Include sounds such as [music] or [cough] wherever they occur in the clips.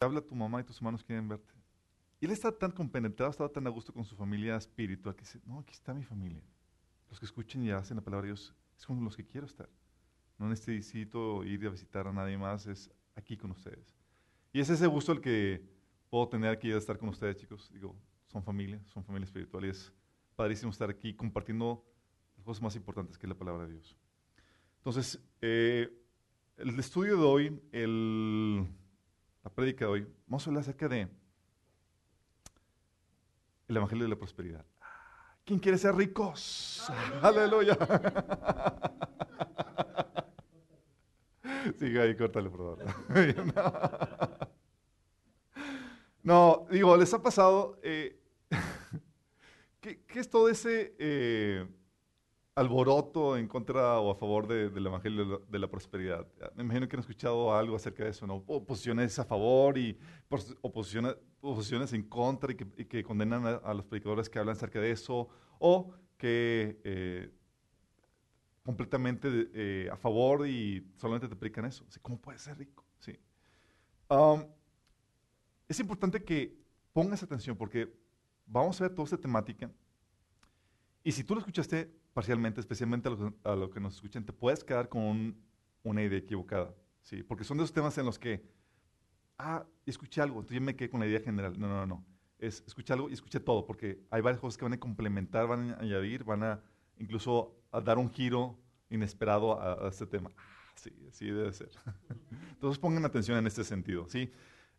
habla tu mamá y tus hermanos quieren verte. Y él está tan compenetrado, estaba tan a gusto con su familia espiritual que dice, no, aquí está mi familia. Los que escuchen y hacen la palabra de Dios es con los que quiero estar. No necesito ir a visitar a nadie más, es aquí con ustedes. Y es ese gusto el que puedo tener aquí de estar con ustedes, chicos. Digo, son familia, son familia espiritual y es padrísimo estar aquí compartiendo las cosas más importantes que es la palabra de Dios. Entonces, eh, el estudio de hoy, el, la prédica de hoy, vamos a hablar acerca de el Evangelio de la Prosperidad. ¿Quién quiere ser ricos? Aleluya. Sigue ahí, córtale, por favor. [laughs] No, digo, ¿les ha pasado? Eh, [laughs] ¿qué, es todo ese eh, alboroto en contra o a favor del Evangelio de la, prosperidad? Me imagino que han escuchado algo acerca de eso, ¿no? Oposiciones a favor y oposiciones, en contra y que, condenan a, los predicadores que hablan acerca de eso, o que eh, completamente a favor y solamente te predican eso. ¿Cómo puedes ser rico? Sí. Um, es importante que pongas atención porque vamos a ver toda esta temática. Y si tú lo escuchaste parcialmente, especialmente a los, que nos escuchan, te puedes quedar con una idea equivocada. ¿sí? Porque son de esos temas en los que, ah, escuché algo, entonces yo me quedé con la idea general. No, no, no. Es escuché algo y escuché todo, porque hay varias cosas que van a complementar, van a añadir, van a incluso a dar un giro inesperado a, este tema. Ah, sí, así debe ser. [laughs] Entonces pongan atención en este sentido. ¿sí?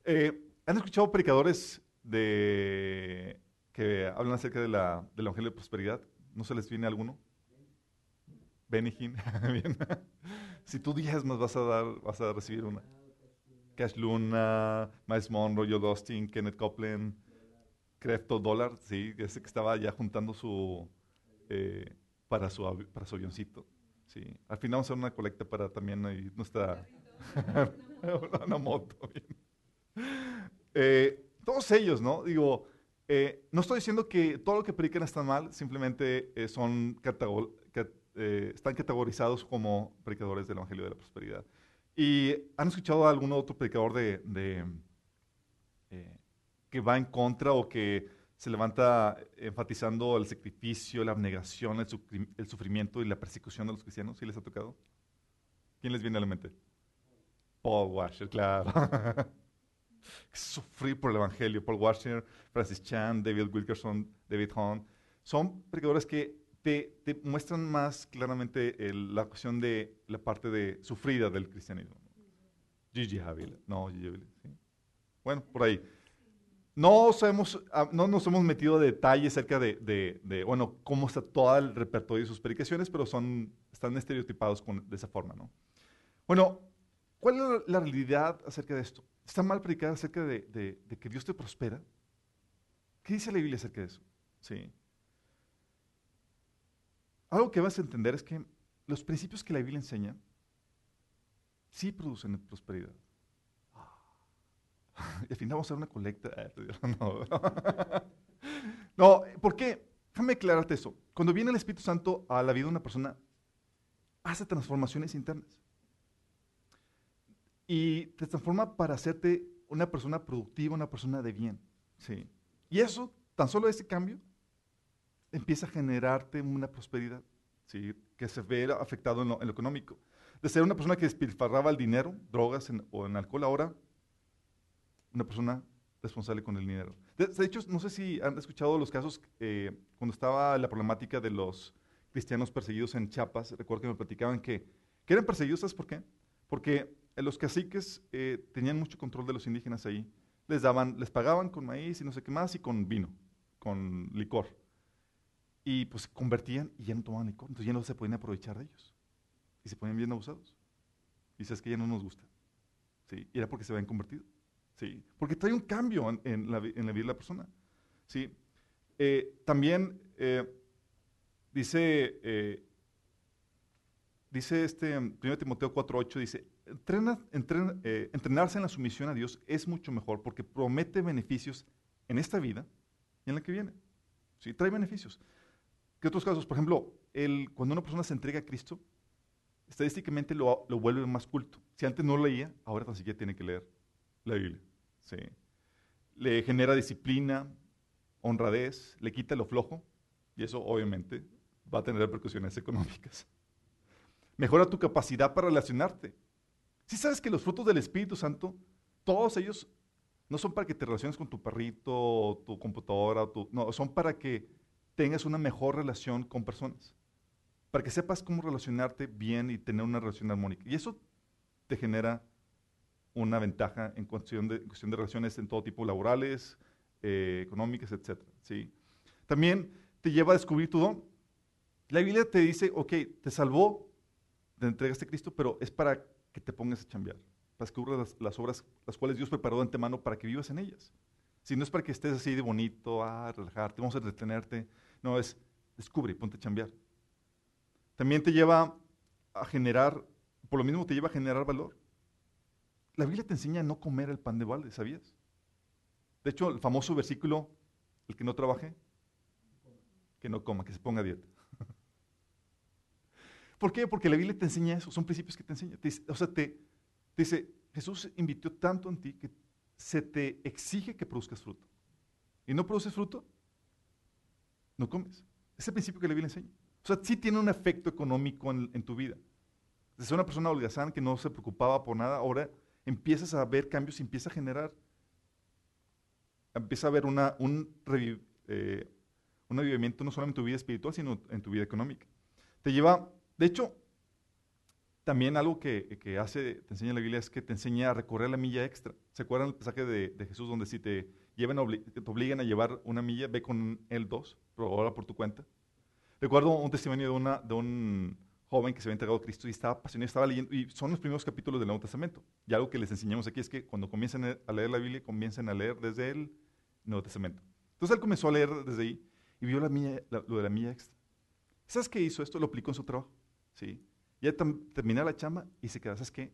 Eh, ¿Han escuchado predicadores que hablan acerca de la, del Evangelio de Prosperidad? ¿No se les viene alguno? Benny Hinn. [laughs] si tú más vas a dar, vas a recibir una. Cash Luna, Miles Monroe, Joe Austin, Kenneth Copeland, Crefto Dollar, sí, ese que estaba ya juntando su eh, para su para su avioncito. Sí. Al final vamos a hacer una colecta para también ahí nuestra [laughs] una moto. Eh, todos ellos, ¿no? Digo, eh, no estoy diciendo que todo lo que predican está mal, simplemente eh, son están categorizados como predicadores del Evangelio de la Prosperidad. ¿Y han escuchado a algún otro predicador que va en contra o que se levanta enfatizando el sacrificio, la abnegación, el, sufrimiento y la persecución de los cristianos? ¿Sí les ha tocado? ¿Quién les viene a la mente? Paul Washer, claro. [laughs] sufrir por el Evangelio. Paul Washer, Francis Chan, David Wilkerson, David Hahn, son predicadores que te, muestran más claramente la cuestión de la parte de sufrida del cristianismo. Gigi Havila, no, Gigi Havila, ¿sí? Bueno, por ahí. No, sabemos, ah, no nos hemos metido a detalles acerca de, bueno, cómo está todo el repertorio de sus predicaciones, pero son, están estereotipados de esa forma, ¿no? Bueno, ¿cuál es la realidad acerca de esto? Está mal predicar acerca de, que Dios te prospera. ¿Qué dice la Biblia acerca de eso? Sí. Algo que vas a entender es que los principios que la Biblia enseña sí producen prosperidad. [laughs] Y al final vamos a hacer una colecta. Ah, [laughs] no, ¿por qué? Déjame aclararte eso. Cuando viene el Espíritu Santo a la vida de una persona, hace transformaciones internas y te transforma para hacerte una persona productiva, una persona de bien. ¿sí? Y eso, tan solo ese cambio, empieza a generarte una prosperidad ¿sí? que se ve afectado en lo, económico. De ser una persona que despilfarraba el dinero, drogas o en alcohol, ahora una persona responsable con el dinero. De, hecho, no sé si han escuchado los casos eh, cuando estaba la problemática de los cristianos perseguidos en Chiapas. Recuerdo que me platicaban que, que eran perseguidos, ¿sabes por qué? Porque los caciques eh, tenían mucho control de los indígenas ahí. Les daban, les pagaban con maíz y no sé qué más y con vino, con licor. Y pues se convertían y ya no tomaban licor, entonces ya no se podían aprovechar de ellos. Y se ponían bien abusados. Y dices que ya no nos gusta. ¿Sí? Y era porque se habían convertido. ¿Sí? Porque trae un cambio en, la, vida de la persona. ¿Sí? Eh, también eh, dice, dice este 1 Timoteo 4.8, dice, eh, entrenarse en la sumisión a Dios es mucho mejor porque promete beneficios en esta vida y en la que viene. ¿Sí? Trae beneficios. ¿Qué otros casos? Por ejemplo, el, cuando una persona se entrega a Cristo, estadísticamente lo, lo, vuelve más culto. Si antes no leía, ahora tan siquiera tiene que leer la Biblia. ¿sí? Le genera disciplina, honradez, le quita lo flojo, y eso obviamente va a tener repercusiones económicas. Mejora tu capacidad para relacionarte. Si sabes que los frutos del Espíritu Santo, todos ellos no son para que te relaciones con tu perrito, tu computadora, no, son para que tengas una mejor relación con personas. Para que sepas cómo relacionarte bien y tener una relación armónica. Y eso te genera una ventaja en cuestión de, cuestión de relaciones en todo tipo, laborales, eh, económicas, etc. ¿sí? También te lleva a descubrir tu don. La Biblia te dice, ok, te salvó, te entregaste a Cristo, pero es para que te pongas a chambear, para descubrir las, las, obras las cuales Dios preparó de antemano para que vivas en ellas. Si no es para que estés así de bonito, a relajarte, vamos a detenerte. No, es descubre, ponte a chambear. También te lleva a generar, por lo mismo te lleva a generar valor. La Biblia te enseña a no comer el pan de balde, ¿sabías? De hecho, el famoso versículo, el que no trabaje, que no coma, que se ponga a dieta. ¿Por qué? Porque la Biblia te enseña eso, son principios que te enseña. o sea, te, te dice, Jesús invirtió tanto en ti que se te exige que produzcas fruto. Y no produces fruto, no comes. Es el principio que la Biblia enseña. O sea, sí tiene un efecto económico en, tu vida. Desde una persona holgazán que no se preocupaba por nada, ahora empiezas a ver cambios y empieza a generar, empieza a haber una, un, eh, un avivamiento no solo en tu vida espiritual, sino en tu vida económica. Te lleva, de hecho, también algo que, hace, te enseña la Biblia es que te enseña a recorrer la milla extra. ¿Se acuerdan el pasaje de, Jesús donde si te, llevan, te obligan a llevar una milla, ve con él dos, pero ahora por tu cuenta? Recuerdo un testimonio de, un joven que se había entregado a Cristo y estaba apasionado, estaba leyendo, y son los primeros capítulos del Nuevo Testamento. Y algo que les enseñamos aquí es que cuando comiencen a leer la Biblia, comiencen a leer desde el Nuevo Testamento. Entonces él comenzó a leer desde ahí y vio la milla, lo de la milla extra. ¿Sabes qué hizo esto? Lo aplicó en su trabajo. ¿Sí? Ya terminé la chamba y se quedó, ¿sabes qué?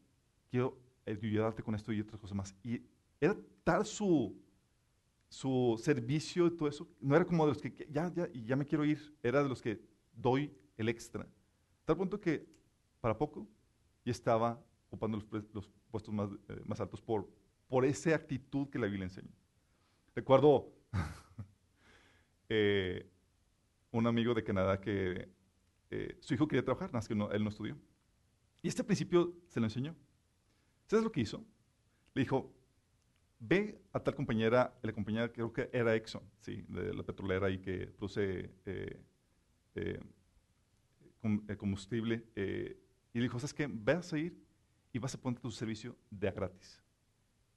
Quiero ayudarte con esto y otras cosas más. Y era tal su, su servicio y todo eso, no era como de los que ya, ya, ya me quiero ir, era de los que doy el extra. Tal punto que para poco ya estaba ocupando los, los puestos más, eh, más, altos por, por esa actitud que la Biblia enseña. Recuerdo [laughs] eh, un amigo de Canadá que eh, su hijo quería trabajar, nada más que él no estudió. Y este principio se lo enseñó. ¿Sabes lo que hizo? Le dijo, ve a tal compañera, la compañera creo que era Exxon, ¿sí? de la petrolera y que produce eh, eh, combustible. y le dijo, ¿sabes qué? Vas a ir y vas a poner tu servicio de a gratis.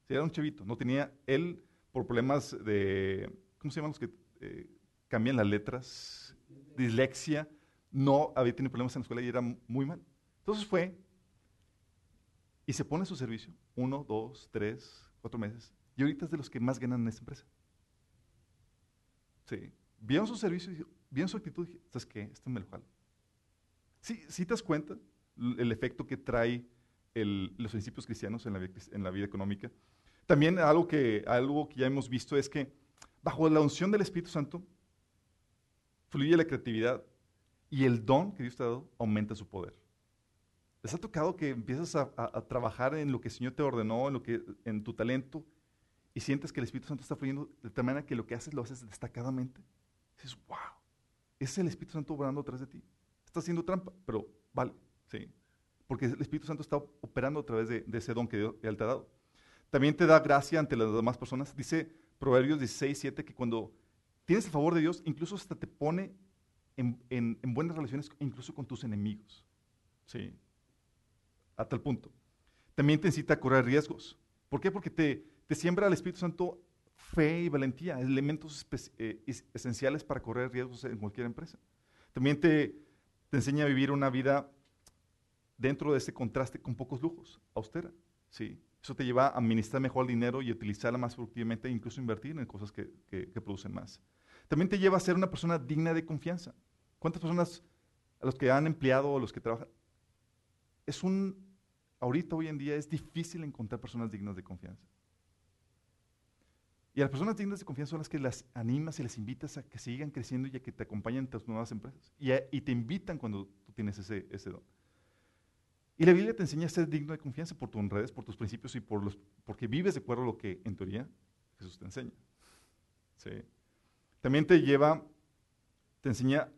era un chavito, no tenía, él por problemas de, ¿cómo se llaman los que cambian las letras? Dislexia no había tenido problemas en la escuela y era muy mal. Entonces fue y se pone a su servicio, uno, dos, tres, cuatro meses, y ahorita es de los que más ganan en esta empresa. Sí, vieron su servicio, vieron su actitud y dije, ¿sabes qué? Esto me lo jalo. Sí, sí te das cuenta el efecto que trae los principios cristianos en la, en la vida económica. También algo que, algo que ya hemos visto es que bajo la unción del Espíritu Santo fluye la creatividad, y el don que Dios te ha dado aumenta su poder. ¿Les ha tocado que empiezas a, trabajar en lo que el Señor te ordenó, en, lo que, en tu talento, y sientes que el Espíritu Santo está fluyendo de tal manera que lo que haces lo haces destacadamente? dices, wow, es el Espíritu Santo obrando atrás de ti. Estás haciendo trampa, pero vale, ¿sí? Porque el Espíritu Santo está operando a través de, ese don que Dios te ha dado. También te da gracia ante las demás personas. Dice Proverbios 16, 7 que cuando tienes el favor de Dios, incluso hasta te pone en, buenas relaciones incluso con tus enemigos. Sí, a tal punto. También te incita a correr riesgos. ¿Por qué? Porque te, te siembra el Espíritu Santo fe y valentía, elementos eh, esenciales para correr riesgos en cualquier empresa. También te, te enseña a vivir una vida dentro de ese contraste con pocos lujos, austera. ¿sí? Eso te lleva a administrar mejor el dinero y utilizarla más productivamente e incluso invertir en cosas que, que producen más. También te lleva a ser una persona digna de confianza. ¿Cuántas personas a los que han empleado o los que trabajan? Es un, ahorita hoy en día es difícil encontrar personas dignas de confianza. Y las personas dignas de confianza son las que las animas y las invitas a que sigan creciendo y a que te acompañen en tus nuevas empresas. Y, te invitan cuando tú tienes ese, ese don. Y la Biblia te enseña a ser digno de confianza por tus redes, por tus principios y por los, porque vives de acuerdo a lo que en teoría Jesús te enseña. ¿Sí? También te lleva, te enseña,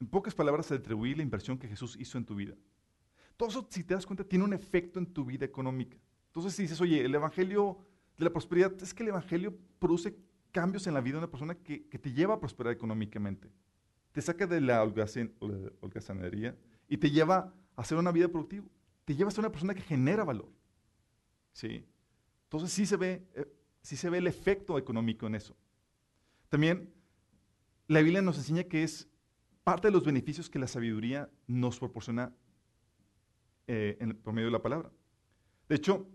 en pocas palabras, a atribuir la inversión que Jesús hizo en tu vida. Todo eso, si te das cuenta, tiene un efecto en tu vida económica. Entonces, si dices, oye, el Evangelio de la prosperidad, es que el Evangelio produce cambios en la vida de una persona que, te lleva a prosperar económicamente. Te saca de la holgazanería y te lleva a hacer una vida productiva. Te lleva a ser una persona que genera valor. ¿Sí? Entonces sí se ve, eh, sí se ve el efecto económico en eso. También la Biblia nos enseña que es parte de los beneficios que la sabiduría nos proporciona eh, en, por medio de la palabra. De hecho,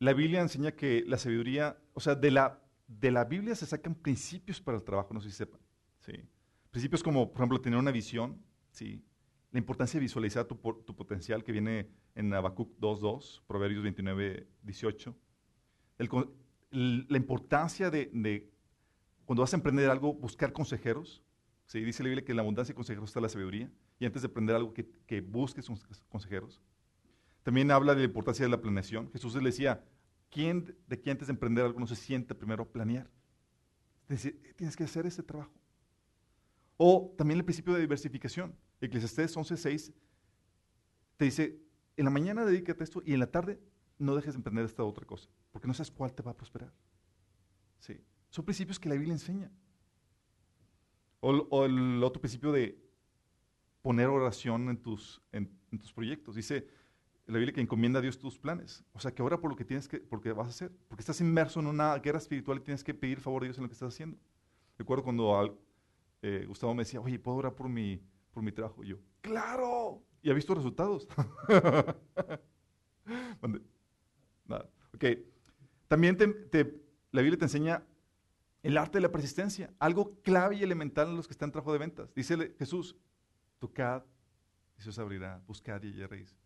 la Biblia enseña que la sabiduría, o sea, de la, de la Biblia se sacan principios para el trabajo, no sé si sepan. ¿sí? Principios como, por ejemplo, tener una visión, ¿sí? la importancia de visualizar tu, tu potencial que viene en Habacuc 2.2, Proverbios 29.18. la importancia de, cuando vas a emprender algo, buscar consejeros. ¿sí? Dice la Biblia que en la abundancia de consejeros está la sabiduría. Y antes de emprender algo, que, que busques consejeros. También habla de la importancia de la planeación. Jesús le decía, ¿quién de quién antes de emprender algo no se siente primero a planear? Tienes que hacer ese trabajo. O también el principio de diversificación. Eclesiastés 11.6 te dice, en la mañana dedícate a esto y en la tarde no dejes de emprender esta otra cosa, porque no sabes cuál te va a prosperar. Sí. Son principios que la Biblia enseña. O, el otro principio de poner oración en tus, en, tus proyectos. Dice, la Biblia que encomienda a Dios tus planes. O sea, que ora por lo que tienes que, porque vas a hacer. Porque estás inmerso en una guerra espiritual y tienes que pedir favor a Dios en lo que estás haciendo. Recuerdo cuando eh, Gustavo me decía, oye, ¿puedo orar por mi, por mi trabajo? Y yo, ¡claro! Y ha visto resultados. [laughs] Nada. Ok. También la Biblia te enseña el arte de la persistencia, algo clave y elemental en los que están en trabajo de ventas. Dice Jesús, tocad y se os abrirá, buscad y hallaréis.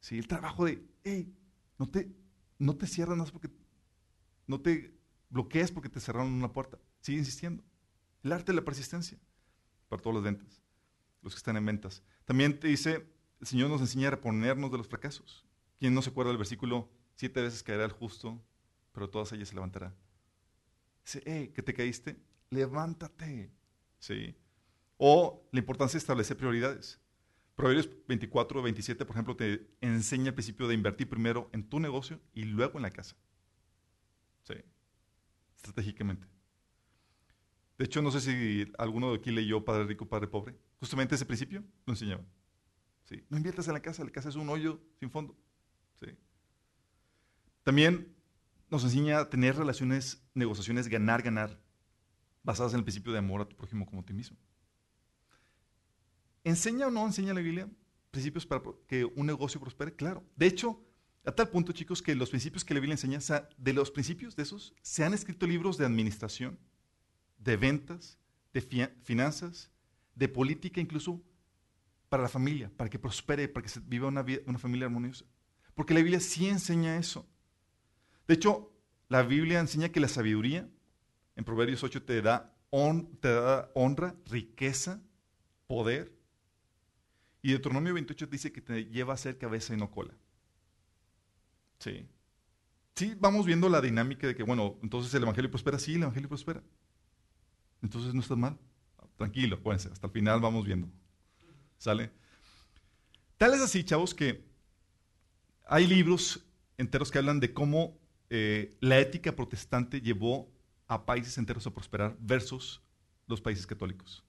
¿sí? El trabajo de, hey, no te, no te cierran, porque, no te bloquees porque te cerraron una puerta. Sigue insistiendo. El arte de la persistencia para todos los ventas, los que están en ventas. También te dice, el Señor nos enseña a reponernos de los fracasos. ¿Quién no se acuerda del versículo? Siete veces caerá el justo, pero todas ellas se levantará. Dice, hey, que te caíste, levántate. ¿Sí? O la importancia de establecer prioridades. Proverbios 24, 27, por ejemplo, te enseña el principio de invertir primero en tu negocio y luego en la casa. Sí, estratégicamente. De hecho, no sé si alguno de aquí leyó Padre Rico, Padre Pobre. Justamente ese principio lo enseñaba. Sí. No inviertas en la casa, la casa es un hoyo sin fondo. Sí. También nos enseña a tener relaciones, negociaciones, ganar, ganar, basadas en el principio de amor a tu prójimo como a ti mismo. ¿Enseña o no enseña la Biblia principios para que un negocio prospere? Claro. De hecho, a tal punto, chicos, que los principios que la Biblia enseña, de los principios de esos, se han escrito libros de administración, de ventas, de finanzas, de política, incluso para la familia, para que prospere, para que se viva una, una familia armoniosa. Porque la Biblia sí enseña eso. De hecho, la Biblia enseña que la sabiduría, en Proverbios 8, te da, te da honra, riqueza, poder y Deuteronomio 28 dice que te lleva a ser cabeza y no cola. Sí. Sí, vamos viendo la dinámica de que, bueno, entonces el Evangelio prospera. Sí, el Evangelio prospera. Entonces no está mal. Tranquilo, ser. hasta el final vamos viendo. ¿Sale? Tal es así, chavos, que hay libros enteros que hablan de cómo eh, la ética protestante llevó a países enteros a prosperar versus los países católicos.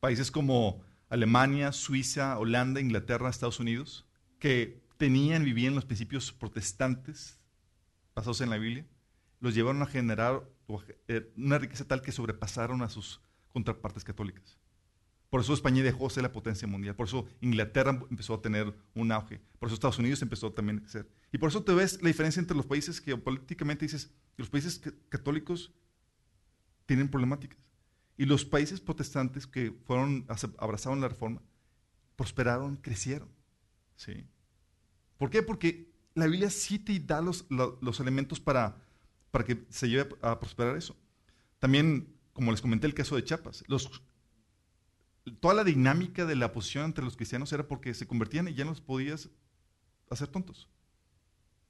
Países como Alemania, Suiza, Holanda, Inglaterra, Estados Unidos, que tenían, vivían los principios protestantes basados en la Biblia, los llevaron a generar eh, una riqueza tal que sobrepasaron a sus contrapartes católicas. Por eso España dejó de ser la potencia mundial. Por eso Inglaterra empezó a tener un auge. Por eso Estados Unidos empezó también a crecer. Y por eso te ves la diferencia entre los países que políticamente dices los países católicos tienen problemáticas. Y los países protestantes que fueron, abrazaron la reforma, prosperaron, crecieron. ¿sí? ¿Por qué? Porque la Biblia sí te da los, los, elementos para, para que se lleve a prosperar eso. También, como les comenté, el caso de Chiapas. Los, toda la dinámica de la posición entre los cristianos era porque se convertían y ya no los podías hacer tontos.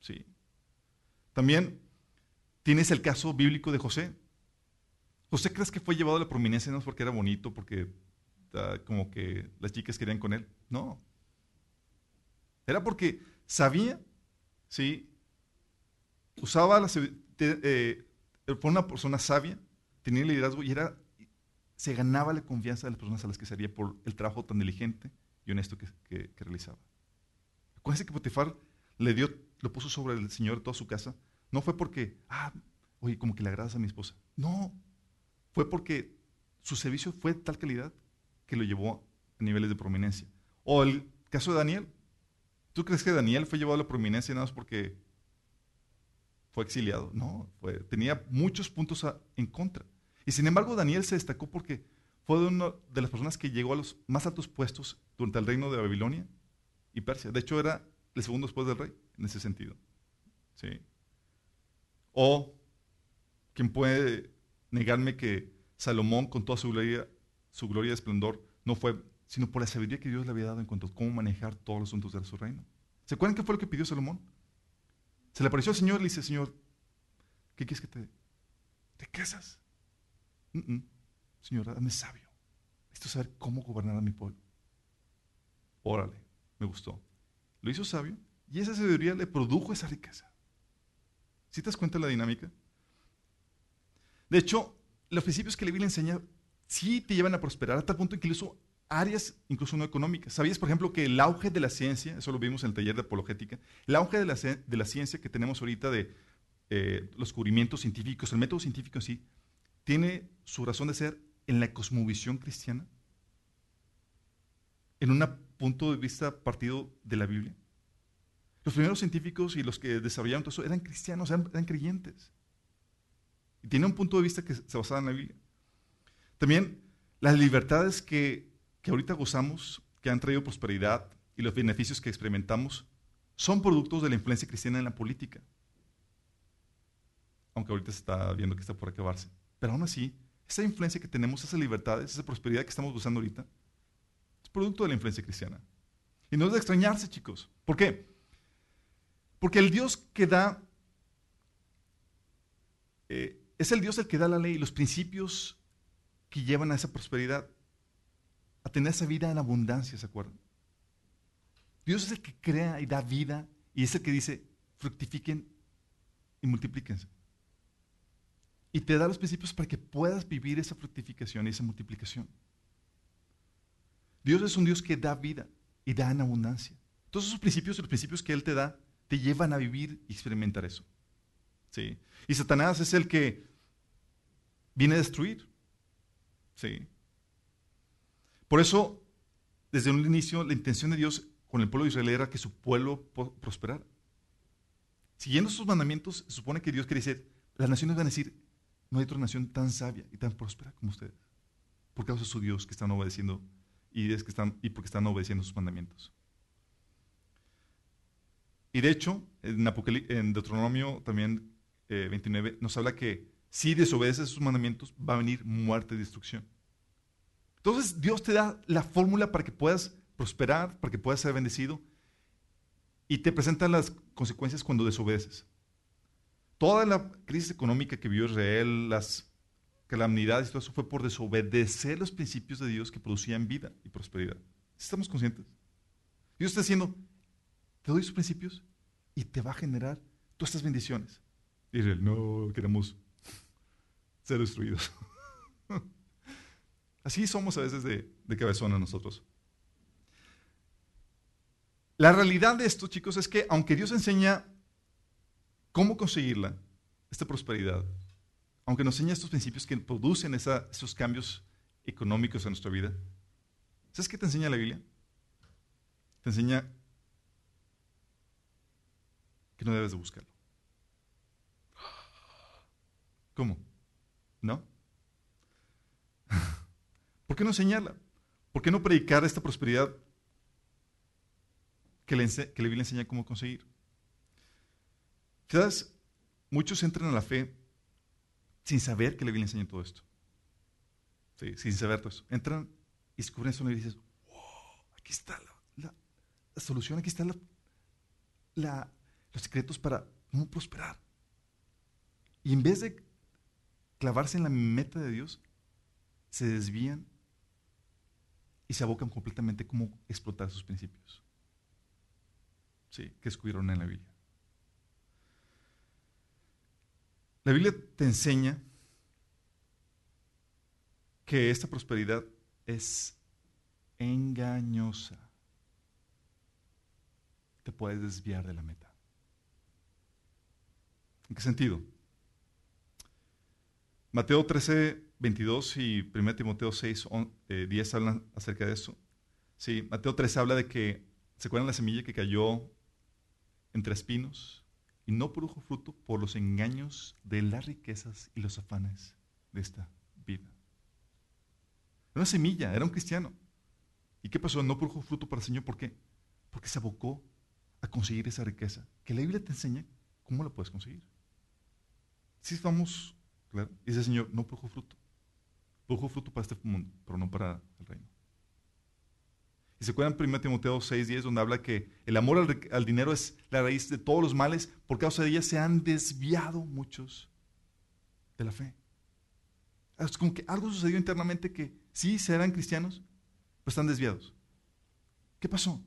Sí. También tienes el caso bíblico de José. José crees que fue llevado a la prominencia no porque era bonito, porque ah, como que las chicas querían con él. No. Era porque sabía, sí, usaba la, eh, fue una persona sabia, tenía liderazgo y era, se ganaba la confianza de las personas a las que servía por el trabajo tan diligente y honesto que realizaba. Acuérdense que Potifar le dio, lo puso sobre el Señor de toda su casa. No fue porque, ah, oye, como que le agradas a mi esposa. No, fue porque su servicio fue de tal calidad que lo llevó a niveles de prominencia. O el caso de Daniel. ¿Tú crees que Daniel fue llevado a la prominencia nada más porque fue exiliado? No, tenía muchos puntos en contra. Y sin embargo, Daniel se destacó porque fue una de las personas que llegó a los más altos puestos durante el reino de Babilonia y Persia. De hecho, era el segundo después del rey, en ese sentido. ¿Sí? O, ¿quién puede negarme que Salomón, con toda su gloria, su gloria y esplendor, no fue sino por la sabiduría que Dios le había dado en cuanto a cómo manejar todos los asuntos de su reino? ¿Se acuerdan qué fue lo que pidió Salomón? Se le apareció al Señor y le dice, Señor, ¿qué quieres que te dé? ¿Te casas? Señor, dame sabio. Necesito saber cómo gobernar a mi pueblo. Órale, me gustó lo hizo sabio y esa sabiduría le produjo esa riqueza. ¿Sí te das cuenta de la dinámica? De hecho, los principios que la enseña sí te llevan a prosperar a tal punto incluso áreas, incluso no económicas. ¿Sabías, por ejemplo, que el auge de la ciencia, eso lo vimos en el taller de apologética, el auge de la, de la ciencia que tenemos ahorita de eh, los descubrimientos científicos, el método científico en sí, tiene su razón de ser en la cosmovisión cristiana? En un punto de vista partido de la Biblia. Los primeros científicos y los que desarrollaron todo eso eran cristianos, eran, creyentes. Y tienen un punto de vista que se basaba en la Biblia. También las libertades que, que ahorita gozamos, que han traído prosperidad y los beneficios que experimentamos, son productos de la influencia cristiana en la política. Aunque ahorita se está viendo que está por acabarse. Pero aún así, esa influencia que tenemos, esas libertades, esa prosperidad que estamos gozando ahorita, producto de la influencia cristiana. Y no es de extrañarse, chicos. ¿Por qué? Porque el Dios que da, eh, es el Dios el que da la ley, los principios que llevan a esa prosperidad, a tener esa vida en abundancia, ¿se acuerdan? Dios es el que crea y da vida y es el que dice, fructifiquen y multiplíquense. Y te da los principios para que puedas vivir esa fructificación y esa multiplicación. Dios es un Dios que da vida y da en abundancia. Todos esos principios, los principios que Él te da, te llevan a vivir y experimentar eso. ¿Sí? Y Satanás es el que viene a destruir. ¿Sí? Por eso, desde un inicio, la intención de Dios con el pueblo de Israel era que su pueblo prosperara. Siguiendo sus mandamientos, se supone que Dios quiere decir, las naciones van a decir, no hay otra nación tan sabia y tan próspera como ustedes. Por causa de su Dios que están obedeciendo y, es que están, y porque están obedeciendo sus mandamientos. Y de hecho, en, en Deuteronomio también 29 eh, nos habla que si desobedeces sus mandamientos va a venir muerte y destrucción. Entonces Dios te da la fórmula para que puedas prosperar, para que puedas ser bendecido y te presenta las consecuencias cuando desobedeces. Toda la crisis económica que vio Israel, las calamidades y todo eso fue por desobedecer los principios de Dios que producían vida y prosperidad. ¿Estamos conscientes? Dios está diciendo, te doy sus principios y te va a generar todas estas bendiciones. Y Israel, no queremos ser destruidos. [laughs] Así somos a veces de, de cabezona nosotros. La realidad de esto, chicos, es que aunque Dios enseña cómo conseguirla, esta prosperidad, aunque nos enseña estos principios que producen esos cambios económicos en nuestra vida, ¿sabes qué te enseña la Biblia? Te enseña que no debes de buscarlo. ¿Cómo? ¿No? [laughs] ¿Por qué no enseñarla? ¿Por qué no predicar esta prosperidad que, que la Biblia enseña cómo conseguir? ¿Sabes? Muchos entran a la fe sin saber que la Biblia enseña todo esto. Sí, sin saber todo eso. Entran y descubren eso y dices, wow, aquí está la, solución, aquí están los secretos para cómo prosperar. Y en vez de clavarse en la meta de Dios, se desvían y se abocan completamente cómo explotar sus principios. Sí, que descubrieron en la Biblia. La Biblia te enseña que esta prosperidad es engañosa. Te puedes desviar de la meta. ¿En qué sentido? Mateo 13, 22 y 1 Timoteo 6, 10 hablan acerca de eso. Sí, Mateo 13 habla de que, ¿se acuerdan la semilla que cayó entre espinos y no produjo fruto por los engaños de las riquezas y los afanes de esta vida? Era una semilla, era un cristiano. ¿Y qué pasó? No produjo fruto para el Señor. ¿Por qué? Porque se abocó a conseguir esa riqueza. Que la Biblia te enseña cómo la puedes conseguir. Si estamos Claro. Y ese Señor no produjo fruto. Produjo fruto para este mundo, pero no para el reino. Y se acuerdan 1 Timoteo 6:10, donde habla que el amor al, dinero es la raíz de todos los males. Por causa de ella se han desviado muchos de la fe. Es como que algo sucedió internamente que sí serán cristianos, pero están desviados. ¿Qué pasó?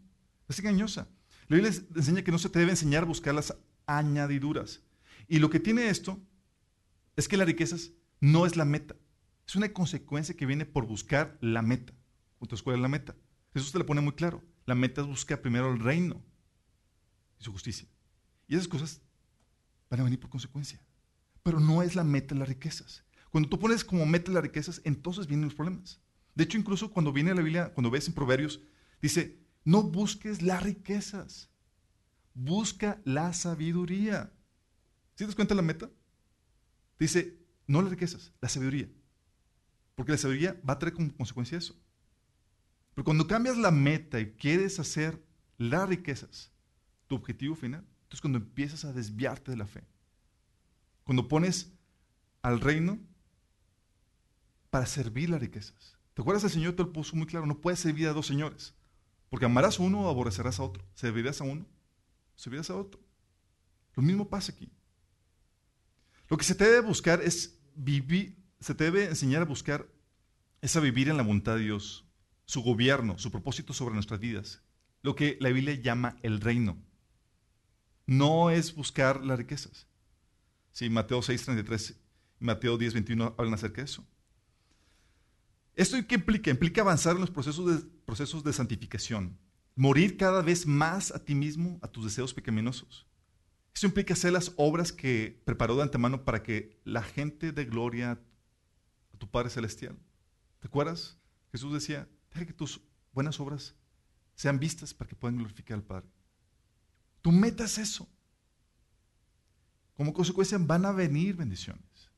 Es engañosa. La Biblia enseña que no se te debe enseñar a buscar las añadiduras. Y lo que tiene esto es que las riquezas no es la meta. Es una consecuencia que viene por buscar la meta. ¿cuál es la meta? Jesús te lo pone muy claro. La meta es buscar primero el reino y su justicia. Y esas cosas van a venir por consecuencia. Pero no es la meta las riquezas. Cuando tú pones como meta las riquezas, entonces vienen los problemas. De hecho, incluso cuando viene la Biblia, cuando ves en Proverbios, dice, no busques las riquezas, busca la sabiduría. ¿Sí te das cuenta la meta? Dice, no las riquezas, la sabiduría. Porque la sabiduría va a traer como consecuencia eso. Pero cuando cambias la meta y quieres hacer las riquezas tu objetivo final, entonces cuando empiezas a desviarte de la fe. Cuando pones al reino para servir las riquezas. ¿Te acuerdas? El Señor te lo puso muy claro. No puedes servir a dos señores. Porque amarás a uno o aborrecerás a otro. Servirás a uno, servirás a otro. Lo mismo pasa aquí. Lo que se te debe buscar es vivir, se te debe enseñar a buscar es a vivir en la voluntad de Dios, su gobierno, su propósito sobre nuestras vidas, lo que la Biblia llama el reino. No es buscar las riquezas. Sí, Mateo 6:33 y Mateo 10:21 hablan acerca de eso. ¿Esto qué implica? Implica avanzar en los procesos de, procesos de santificación, morir cada vez más a ti mismo, a tus deseos pecaminosos. Eso implica hacer las obras que preparó de antemano para que la gente de gloria a tu Padre Celestial. ¿Te acuerdas? Jesús decía, deja que tus buenas obras sean vistas para que puedan glorificar al Padre. Tu meta es eso. Como consecuencia van a venir bendiciones.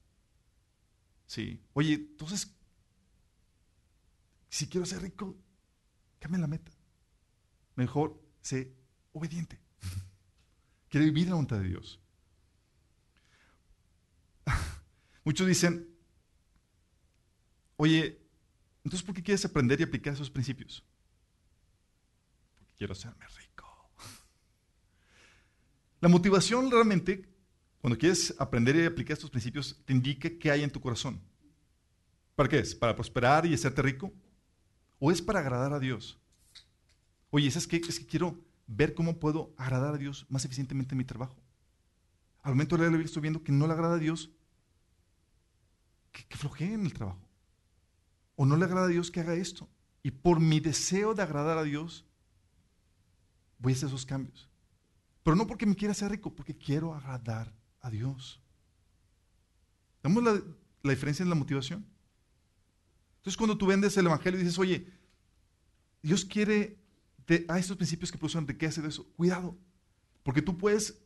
Sí. Oye, entonces, si quiero ser rico, cambia la meta. Mejor sé obediente [laughs] quiere vivir la voluntad de Dios. [laughs] Muchos dicen, oye, entonces ¿por qué quieres aprender y aplicar esos principios? Porque quiero hacerme rico. La motivación realmente, cuando quieres aprender y aplicar estos principios, te indica qué hay en tu corazón. ¿Para qué es? ¿Para prosperar y hacerte rico? ¿O es para agradar a Dios? Oye, ¿sabes qué? Es que quiero ver cómo puedo agradar a Dios más eficientemente en mi trabajo. Al momento de leer la Biblia estoy viendo que no le agrada a Dios que, que en el trabajo. O no le agrada a Dios que haga esto. Y por mi deseo de agradar a Dios, voy a hacer esos cambios. Pero no porque me quiera ser rico, porque quiero agradar a Dios. ¿Vemos la, la diferencia en la motivación? Entonces cuando tú vendes el Evangelio y dices, oye, Dios quiere a estos principios que producen riqueza de eso, cuidado, porque tú puedes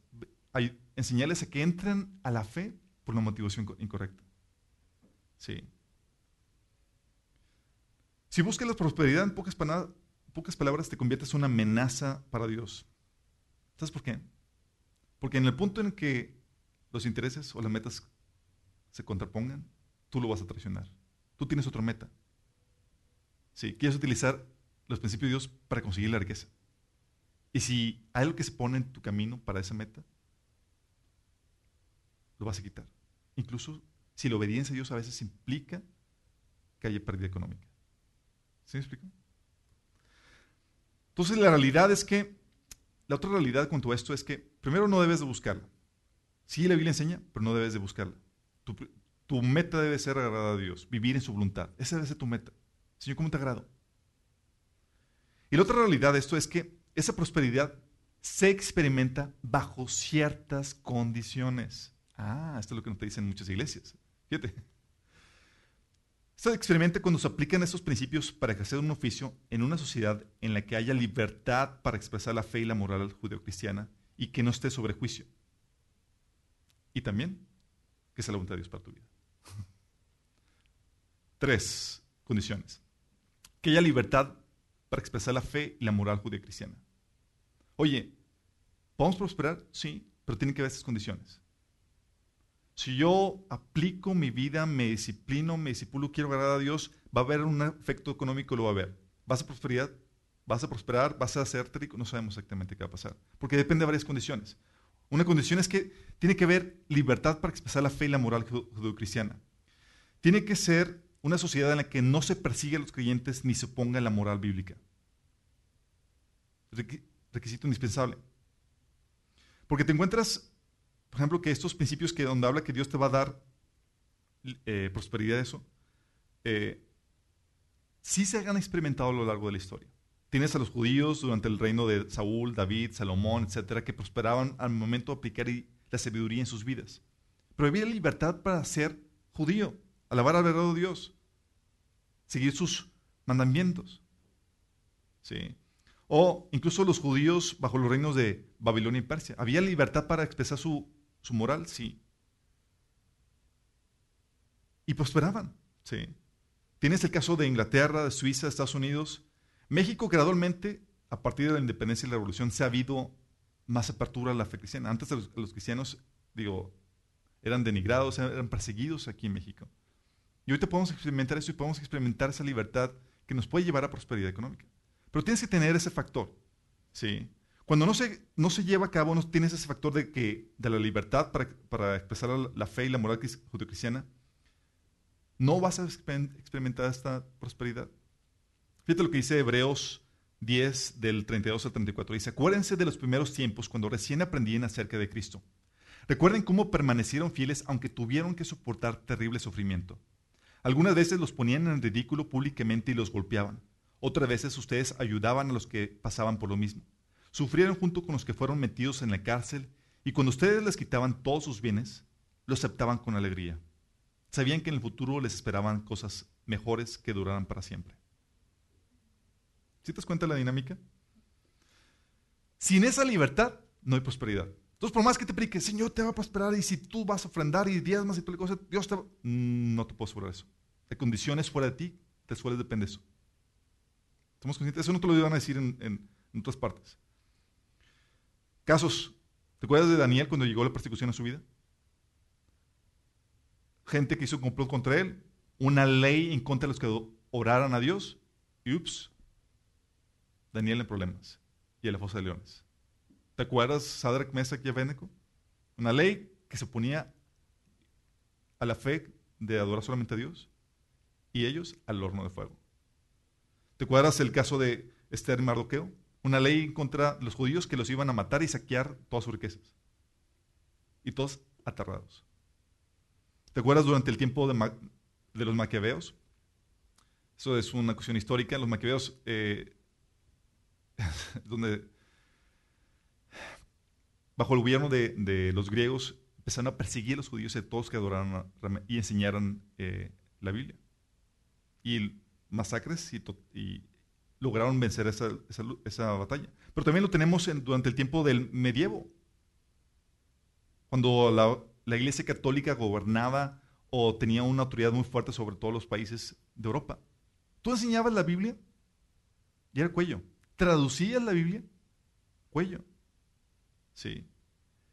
enseñarles a que entren a la fe por una motivación incorrecta. Sí. Si buscas la prosperidad en pocas, pocas palabras, te conviertes en una amenaza para Dios. ¿Sabes por qué? Porque en el punto en que los intereses o las metas se contrapongan, tú lo vas a traicionar. Tú tienes otra meta. ¿sí? Quieres utilizar los principios de Dios para conseguir la riqueza. Y si hay algo que se pone en tu camino para esa meta, lo vas a quitar. Incluso si la obediencia a Dios a veces implica que haya pérdida económica. ¿Sí me explico? Entonces la realidad es que, la otra realidad con todo esto es que primero no debes de buscarla. Sí, la Biblia enseña, pero no debes de buscarla. Tu, meta debe ser agradar a Dios, vivir en su voluntad. Esa debe ser tu meta. Señor, ¿cómo te agrado? Y la otra realidad de esto es que esa prosperidad se experimenta bajo ciertas condiciones. Ah, esto es lo que nos dicen muchas iglesias. Fíjate. Se experimenta cuando se aplican esos principios para ejercer un oficio en una sociedad en la que haya libertad para expresar la fe y la moral judeocristiana y que no esté sobre juicio. Y también que sea la voluntad de Dios para tu vida. [laughs] Tres condiciones. Que haya libertad para expresar la fe y la moral judeocristiana. Oye, ¿podemos prosperar? Sí, pero tienen que haber esas condiciones. Si yo aplico mi vida, me disciplino, me disipulo, quiero agradar a Dios, va a haber un efecto económico, lo va a haber. ¿Vas a prosperidad? ¿Vas a prosperar? ¿Vas a ser rico? No sabemos exactamente qué va a pasar. Porque depende de varias condiciones. Una condición es que tiene que haber libertad para expresar la fe y la moral judeocristiana. Tiene que ser una sociedad en la que no se persigue a los creyentes ni se oponga la moral bíblica. Requisito indispensable. Porque te encuentras, por ejemplo, que estos principios que donde habla que Dios te va a dar eh, prosperidad, eso, eh, sí se han experimentado a lo largo de la historia. Tienes a los judíos durante el reino de Saúl, David, Salomón, etcétera, que prosperaban al momento de aplicar la sabiduría en sus vidas. Pero había libertad para ser judío alabar al verdadero Dios, seguir sus mandamientos. ¿Sí? O incluso los judíos bajo los reinos de Babilonia y Persia. ¿Había libertad para expresar su, su moral? Sí. Y prosperaban. ¿sí? Tienes el caso de Inglaterra, de Suiza, de Estados Unidos. México gradualmente, a partir de la independencia y la revolución, se ha habido más apertura a la fe cristiana. Antes los, cristianos, digo, eran denigrados, eran perseguidos aquí en México. Y ahorita podemos experimentar eso y podemos experimentar esa libertad que nos puede llevar a prosperidad económica. Pero tienes que tener ese factor. ¿sí? Cuando no se, no se lleva a cabo, no tienes ese factor de, que, de la libertad para, para expresar la, fe y la moral judio-cristiana, no vas a experimentar esta prosperidad. Fíjate lo que dice Hebreos 10 del 32 al 34. Dice, acuérdense de los primeros tiempos cuando recién aprendían acerca de Cristo. Recuerden cómo permanecieron fieles aunque tuvieron que soportar terrible sufrimiento. Algunas veces los ponían en ridículo públicamente y los golpeaban. Otras veces ustedes ayudaban a los que pasaban por lo mismo. Sufrieron junto con los que fueron metidos en la cárcel y cuando ustedes les quitaban todos sus bienes, lo aceptaban con alegría. Sabían que en el futuro les esperaban cosas mejores que duraran para siempre. ¿Sí te das cuenta de la dinámica? Sin esa libertad no hay prosperidad. Entonces, por más que te predique, Señor te va a prosperar y si tú vas a ofrendar y más y toda cosa, Dios te va... Mm, no te puedo asegurar eso. De condiciones fuera de ti, te suele depender eso. ¿Estamos conscientes? Eso no te lo iban a decir en, otras partes. Casos. ¿Te acuerdas de Daniel cuando llegó la persecución a su vida? Gente que hizo un complot contra él, una ley en contra de los que oraran a Dios, y ups, Daniel en problemas y en la fosa de leones. ¿Te acuerdas, Sadrach, Mesach y Abednego? Una ley que se oponía a la fe de adorar solamente a Dios y ellos al horno de fuego. ¿Te acuerdas el caso de Esther Mardoqueo? Una ley contra los judíos que los iban a matar y saquear todas sus riquezas. Y todos aterrados. ¿Te acuerdas durante el tiempo de, los maquiaveos? Eso es una cuestión histórica. Los maquiaveos, eh, [laughs] donde bajo el gobierno de, los griegos, empezaron a perseguir a los judíos y todos que adoraran y enseñaran eh, la Biblia. Y masacres y, lograron vencer esa, batalla. Pero también lo tenemos durante el tiempo del medievo, cuando la, iglesia católica gobernaba o tenía una autoridad muy fuerte sobre todos los países de Europa. Tú enseñabas la Biblia y era cuello. Traducías la Biblia, cuello. ¿sí?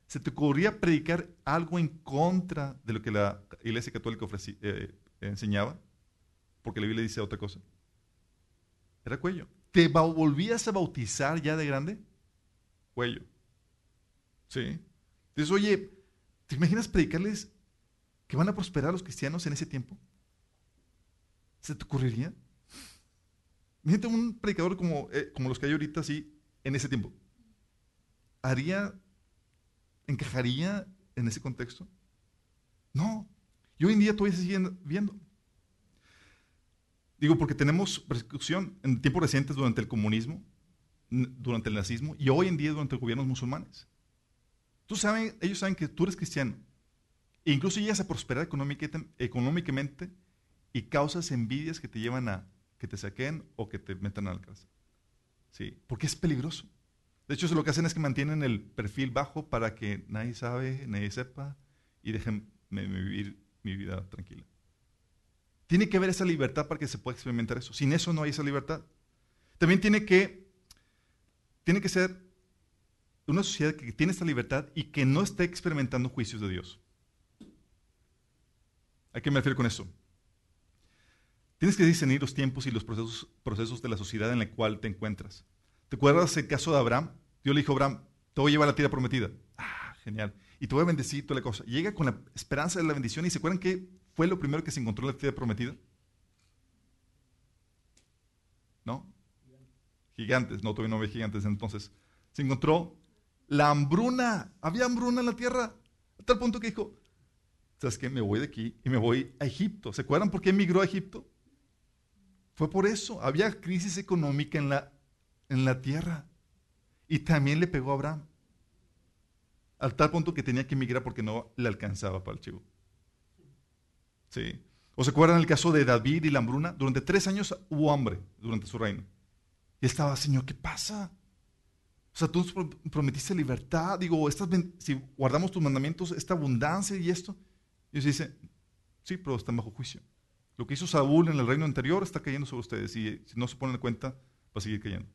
¿Se te ocurría predicar algo en contra de lo que la Iglesia Católica eh, enseñaba? Porque la Biblia dice otra cosa. Era cuello. ¿Te volvías a bautizar ya de grande? Cuello. ¿Sí? Entonces, oye, ¿te imaginas predicarles que van a prosperar los cristianos en ese tiempo? ¿Se te ocurriría? Imagínate un predicador como, eh, como los que hay ahorita, así, en ese tiempo. ¿Haría, encajaría en ese contexto? No. Y hoy en día todavía se siguen viendo. Digo, porque tenemos persecución en tiempos recientes durante el comunismo, durante el nazismo y hoy en día durante gobiernos musulmanes. Tú saben, ellos saben que tú eres cristiano. E incluso llegas a prosperar económicamente y causas envidias que te llevan a que te saquen o que te metan al cárcel. Sí, porque es peligroso. De hecho, lo que hacen es que mantienen el perfil bajo para que nadie sabe, nadie sepa y déjenme vivir mi vida tranquila. Tiene que haber esa libertad para que se pueda experimentar eso. Sin eso no hay esa libertad. También tiene que, tiene que ser una sociedad que tiene esta libertad y que no esté experimentando juicios de Dios. ¿A qué me refiero con eso? Tienes que discernir los tiempos y los procesos, procesos de la sociedad en la cual te encuentras. ¿Te acuerdas el caso de Abraham? Dios le dijo a Abraham, te voy a llevar la tierra prometida. Ah, genial. Y te voy a bendecir toda la cosa. Llega con la esperanza de la bendición y se acuerdan que fue lo primero que se encontró en la tierra prometida. ¿No? Gigantes, no, todavía no había gigantes entonces. Se encontró la hambruna. Había hambruna en la tierra. A tal punto que dijo, ¿sabes qué? Me voy de aquí y me voy a Egipto. ¿Se acuerdan por qué emigró a Egipto? Fue por eso. Había crisis económica en la, en la tierra. Y también le pegó a Abraham. Al tal punto que tenía que emigrar porque no le alcanzaba para el chivo. ¿Sí? ¿O se acuerdan el caso de David y la hambruna? Durante tres años hubo hambre durante su reino. Y estaba, Señor, ¿qué pasa? O sea, tú prometiste libertad. Digo, estas, si guardamos tus mandamientos, esta abundancia y esto. Y se dice, sí, pero están bajo juicio. Lo que hizo Saúl en el reino anterior está cayendo sobre ustedes. Y si no se ponen en cuenta, va a seguir cayendo.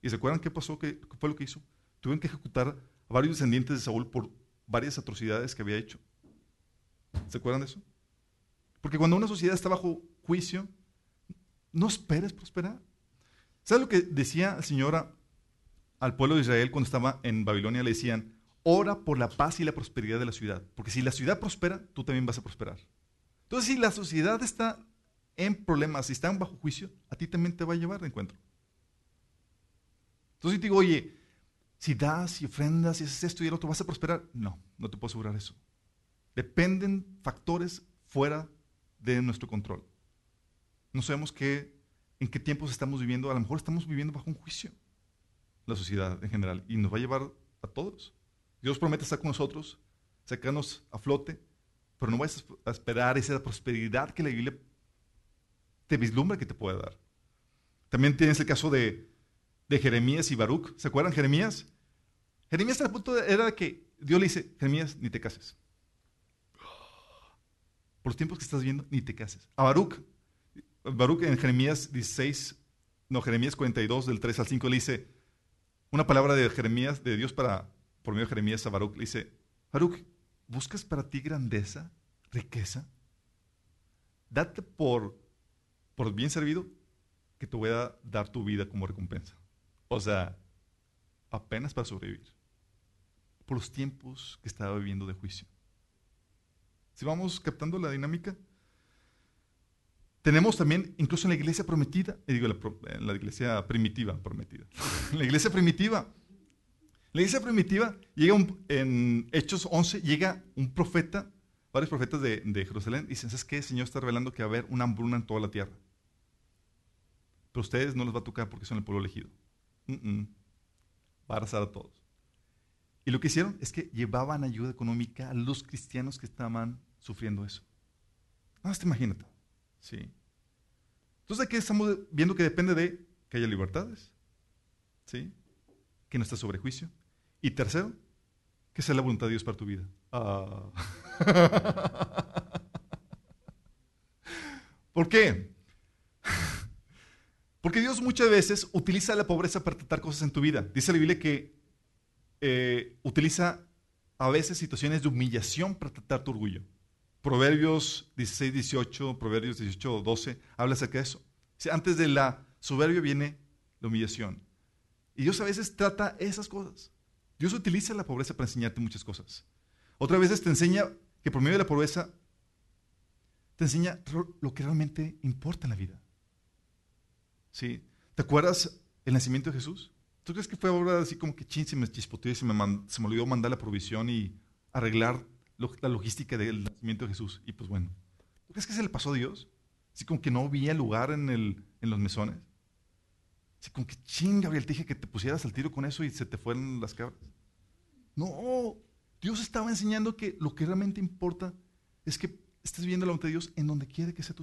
¿Y se acuerdan qué pasó? ¿Qué, fue lo que hizo? Tuvieron que ejecutar a varios descendientes de Saúl por varias atrocidades que había hecho. ¿Se acuerdan de eso? Porque cuando una sociedad está bajo juicio, no esperes prosperar. ¿Sabes lo que decía el Señor al pueblo de Israel cuando estaba en Babilonia? Le decían, ora por la paz y la prosperidad de la ciudad. Porque si la ciudad prospera, tú también vas a prosperar. Entonces, si la sociedad está en problemas, si están bajo juicio, a ti también te va a llevar de encuentro. Entonces, si te digo, oye, si das y ofrendas y haces esto y el otro, ¿vas a prosperar? No, no te puedo asegurar eso. Dependen factores fuera de nuestro control. No sabemos qué, en qué tiempos estamos viviendo. A lo mejor estamos viviendo bajo un juicio, la sociedad en general, y nos va a llevar a todos. Dios promete estar con nosotros, sacarnos a flote, pero no vayas a esperar esa prosperidad que la Biblia te vislumbra que te puede dar. También tienes el caso de, de Jeremías y Baruch. ¿Se acuerdan Jeremías? Jeremías el punto era que Dios le dice, Jeremías, ni te cases por los tiempos que estás viendo, ni te cases. A Baruch, Baruch en Jeremías 16, no, Jeremías 42, del 3 al 5, le dice, una palabra de Jeremías, de Dios para, por medio de Jeremías a Baruch, le dice, Baruch, ¿buscas para ti grandeza, riqueza? Date por, por bien servido que te voy a dar tu vida como recompensa. O sea, apenas para sobrevivir. Por los tiempos que estaba viviendo de juicio. Si vamos captando la dinámica. Tenemos también, incluso en la iglesia prometida, digo, en la iglesia primitiva, prometida. [laughs] la iglesia primitiva. La iglesia primitiva llega en Hechos 11, llega un profeta, varios profetas de, Jerusalén, y dicen, ¿sabes qué? El Señor está revelando que va a haber una hambruna en toda la tierra. Pero a ustedes no les va a tocar porque son el pueblo elegido. Va a arrasar a todos. Y lo que hicieron es que llevaban ayuda económica a los cristianos que estaban sufriendo eso. Nada más te imagínate. ¿Sí? Entonces aquí estamos viendo que depende de que haya libertades, ¿sí? que no esté sobre juicio. Y tercero, que sea la voluntad de Dios para tu vida. Ah. [laughs] ¿Por qué? Porque Dios muchas veces utiliza la pobreza para tratar cosas en tu vida. Dice la Biblia que eh, utiliza a veces situaciones de humillación para tratar tu orgullo. Proverbios 16, 18, Proverbios 18, 12, habla acerca de eso. Antes de la soberbia viene la humillación. Y Dios a veces trata esas cosas. Dios utiliza la pobreza para enseñarte muchas cosas. Otras veces te enseña que por medio de la pobreza te enseña lo que realmente importa en la vida. ¿Sí? ¿Te acuerdas el nacimiento de Jesús? ¿Tú crees que fue ahora así como que chin, se me chispoteó y se me, se me olvidó mandar la provisión y arreglar la logística del nacimiento de Jesús? Y pues bueno, ¿tú crees que se le pasó a Dios? Así como que no había lugar en, el, en los mesones. Así como que ching, Gabriel, te dije que te pusieras al tiro con eso y se te fueron las cabras. No, Dios estaba enseñando que lo que realmente importa es que estés viendo la voluntad de Dios en donde quiere que sea tu,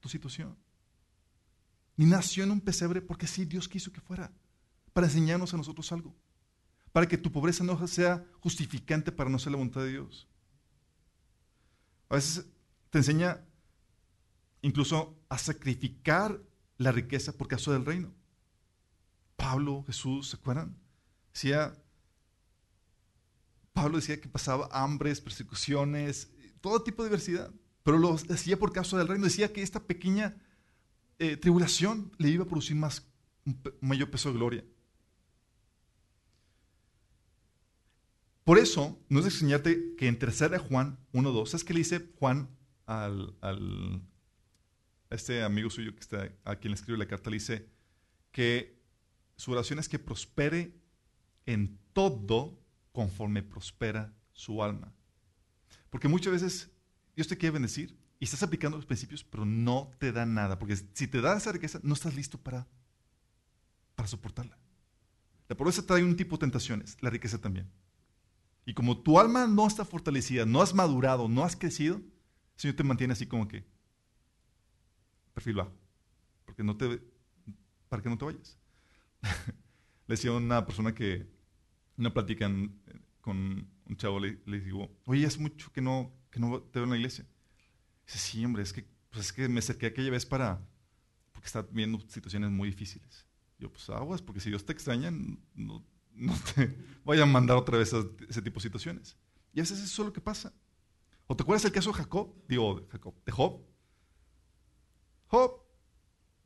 tu situación. Y nació en un pesebre porque sí, Dios quiso que fuera, para enseñarnos a nosotros algo, para que tu pobreza no sea justificante para no ser la voluntad de Dios. A veces te enseña incluso a sacrificar la riqueza por caso del reino. Pablo, Jesús, ¿se acuerdan? Decía, Pablo decía que pasaba hambres, persecuciones, todo tipo de diversidad, pero lo decía por caso del reino. Decía que esta pequeña eh, tribulación le iba a producir más, un, mayor peso de gloria. Por eso, no es enseñarte que en tercera Juan 1.2, ¿sabes qué le dice Juan a este amigo suyo que está a quien le escribe la carta? Le dice que su oración es que prospere en todo conforme prospera su alma. Porque muchas veces Dios te quiere bendecir y estás aplicando los principios, pero no te da nada. Porque si te da esa riqueza, no estás listo para, para soportarla. La pobreza trae un tipo de tentaciones, la riqueza también. Y como tu alma no está fortalecida, no has madurado, no has crecido, el Señor te mantiene así como que perfil bajo. Porque no te, para que no te vayas. [laughs] le decía a una persona que, una plática con un chavo, le, digo, oye, es mucho que no, que no te veo en la iglesia. Dice, sí, hombre, es que, pues es que me acerqué aquella vez para, porque está viendo situaciones muy difíciles. Yo, pues aguas, porque si Dios te extraña, no, [laughs] no te vaya a mandar otra vez a ese tipo de situaciones. Y a veces eso es lo que pasa. ¿O te acuerdas el caso de Jacob? Digo, Jacob, de Job. Job,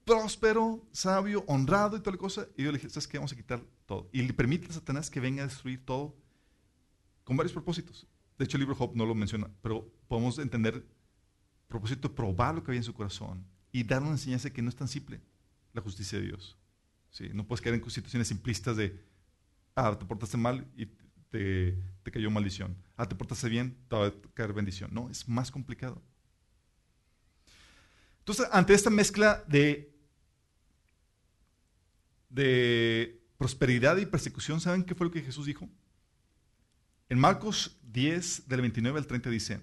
próspero, sabio, honrado y toda la cosa. Y yo le dije, ¿sabes qué? Vamos a quitar todo. Y le permite a Satanás que venga a destruir todo con varios propósitos. De hecho, el libro Job no lo menciona, pero podemos entender propósito de probar lo que había en su corazón y dar una enseñanza que no es tan simple, la justicia de Dios. ¿Sí? No puedes caer en situaciones simplistas de, ah, te portaste mal y te, te cayó maldición. Ah, te portaste bien, te va a caer bendición. No, es más complicado. Entonces, ante esta mezcla de, de prosperidad y persecución, ¿saben qué fue lo que Jesús dijo? En Marcos 10, del 29 al 30 dice,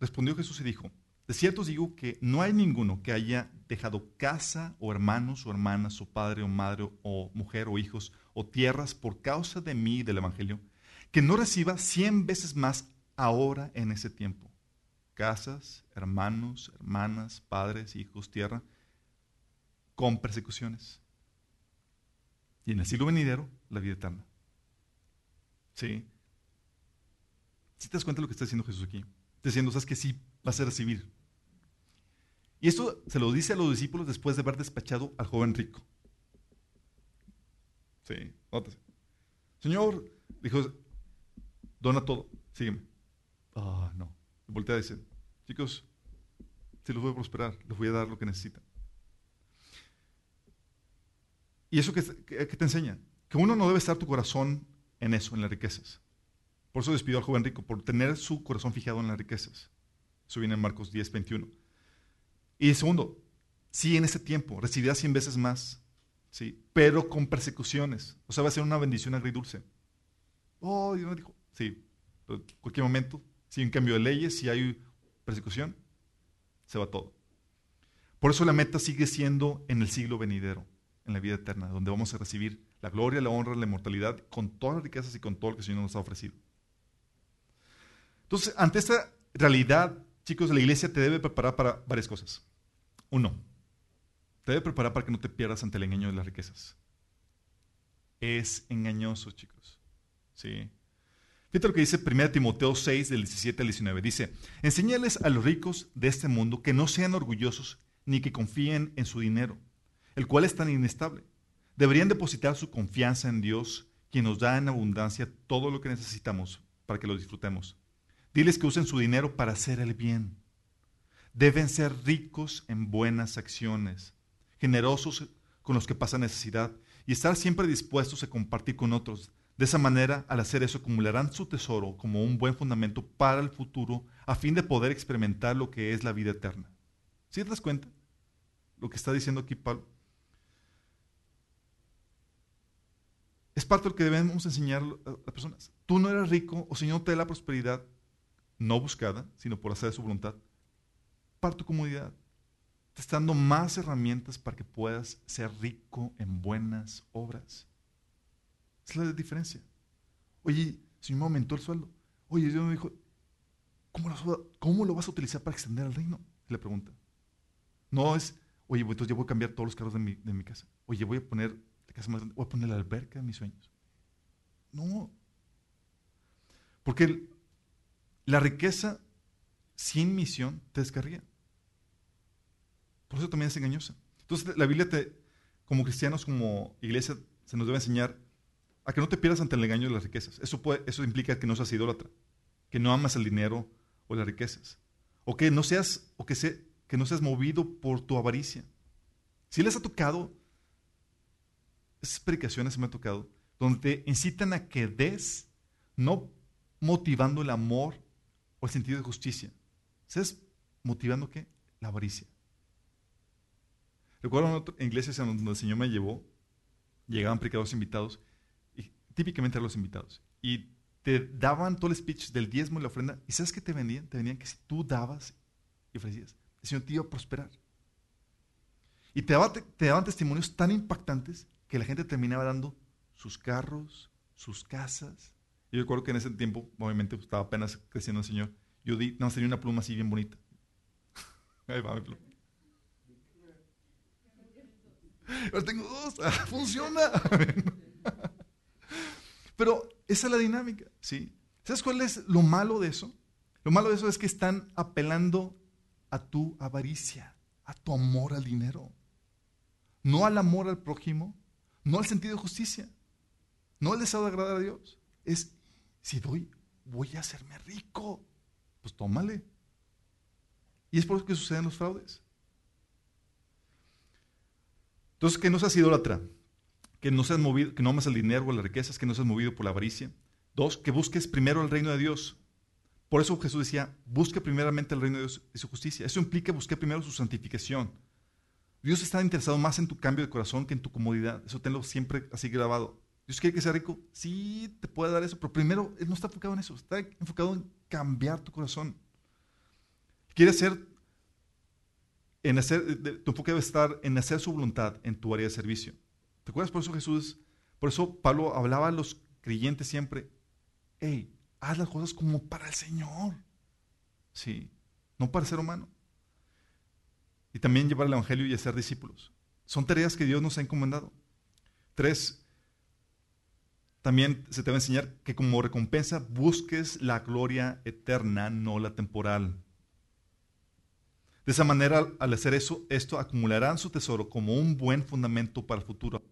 respondió Jesús y dijo, de cierto os digo que no hay ninguno que haya dejado casa o hermanos o hermanas o padre o madre o mujer o hijos o tierras por causa de mí y del Evangelio, que no reciba cien veces más ahora en ese tiempo. Casas, hermanos, hermanas, padres, hijos, tierra, con persecuciones. Y en el siglo venidero, la vida eterna. ¿Sí? Si te das cuenta de lo que está diciendo Jesús aquí? Está diciendo, ¿sabes que sí vas a recibir? Y esto se lo dice a los discípulos después de haber despachado al joven rico. Sí, nótese. Señor, dijo, dona todo, sígueme. Ah, no. Y voltea a decir, chicos, si los voy a prosperar, les voy a dar lo que necesitan. ¿Y eso qué, qué te enseña? Que uno no debe estar tu corazón en eso, en las riquezas. Por eso despidió al joven rico, por tener su corazón fijado en las riquezas. Eso viene en Marcos 10, 21. Y segundo, sí, en ese tiempo recibirá cien veces más, sí, pero con persecuciones. O sea, va a ser una bendición agridulce. Oh, Dios me dijo, sí, en cualquier momento, si hay un cambio de leyes, si hay persecución, se va todo. Por eso la meta sigue siendo en el siglo venidero, en la vida eterna, donde vamos a recibir la gloria, la honra, la inmortalidad, con todas las riquezas y con todo lo que el Señor nos ha ofrecido. Entonces, ante esta realidad, chicos, la iglesia te debe preparar para varias cosas. Uno, te debe preparar para que no te pierdas ante el engaño de las riquezas. Es engañoso, chicos. ¿Sí? Fíjate lo que dice 1 Timoteo 6, del 17 al 19. Dice, enséñales a los ricos de este mundo que no sean orgullosos ni que confíen en su dinero. el cual es tan inestable. Deberían depositar su confianza en Dios, quien nos da en abundancia todo lo que necesitamos para que lo disfrutemos. Diles que usen su dinero para hacer el bien. Deben ser ricos en buenas acciones, generosos con los que pasan necesidad y estar siempre dispuestos a compartir con otros. De esa manera, al hacer eso, acumularán su tesoro como un buen fundamento para el futuro a fin de poder experimentar lo que es la vida eterna. ¿Sí te das cuenta? Lo que está diciendo aquí Pablo. Es parte de lo que debemos enseñar a las personas. Tú no eres rico o Señor te da la prosperidad no buscada, sino por hacer su voluntad, para tu comodidad. Te está dando más herramientas para que puedas ser rico en buenas obras. Es la diferencia. Oye, Señor me aumentó el sueldo. Oye, Dios me dijo, ¿cómo lo, ¿cómo lo vas a utilizar para extender el reino? Le pregunta. No es, oye, entonces yo voy a cambiar todos los carros de mi, de mi casa. Oye, voy a poner voy a poner la alberca de mis sueños. No. Porque la riqueza sin misión te descarría. Por eso también es engañosa. Entonces la Biblia te, como cristianos, como iglesia, se nos debe enseñar a que no te pierdas ante el engaño de las riquezas. Eso, eso implica que no seas idólatra, que no amas el dinero o las riquezas, o que no seas, o que, se, que no seas movido por tu avaricia. Si les ha tocado esas predicaciones me ha tocado, donde te incitan a que des, no motivando el amor el sentido de justicia. ¿Sabes? Motivando qué? La avaricia. Recuerdo en iglesias donde el Señor me llevó, llegaban predicadores invitados, típicamente eran los invitados, y te daban todo el speech del diezmo y la ofrenda, y ¿sabes qué te vendían? Te vendían que si tú dabas y ofrecías, el Señor te iba a prosperar. Y te te daban testimonios tan impactantes que la gente terminaba dando sus carros, sus casas. Yo recuerdo que en ese tiempo, obviamente, estaba apenas creciendo el Señor. Yo di, no, tenía una pluma así bien bonita. [laughs] Ahí va mi pluma. Ahora tengo dos, ah, funciona. [laughs] Pero esa es la dinámica, ¿sí? ¿Sabes cuál es lo malo de eso? Lo malo de eso es que están apelando a tu avaricia, a tu amor al dinero, no al amor al prójimo, no el sentido de justicia, no el deseo de agradar a Dios. Es, si doy, voy a hacerme rico. Pues tómale. Y es por eso que suceden los fraudes. Entonces, que no seas idólatra, que no seas movido, que no ames el dinero o las riquezas, que no seas movido por la avaricia. Dos, que busques primero el reino de Dios. Por eso Jesús decía, busque primeramente el reino de Dios y su justicia. Eso implica buscar primero su santificación. Dios está interesado más en tu cambio de corazón que en tu comodidad. Eso tenlo siempre así grabado. Dios quiere que sea rico. Sí, te puede dar eso, pero primero Él no está enfocado en eso. Está enfocado en cambiar tu corazón. Quiere hacer, en hacer, tu enfoque debe estar en hacer su voluntad en tu área de servicio. ¿Te acuerdas? Por eso Jesús, por eso Pablo hablaba a los creyentes siempre, hey, haz las cosas como para el Señor. Sí, no para el ser humano y también llevar el Evangelio y hacer discípulos. Son tareas que Dios nos ha encomendado. Tres, también se te va a enseñar que como recompensa busques la gloria eterna, no la temporal. De esa manera, al hacer eso, esto acumularán su tesoro como un buen fundamento para el futuro.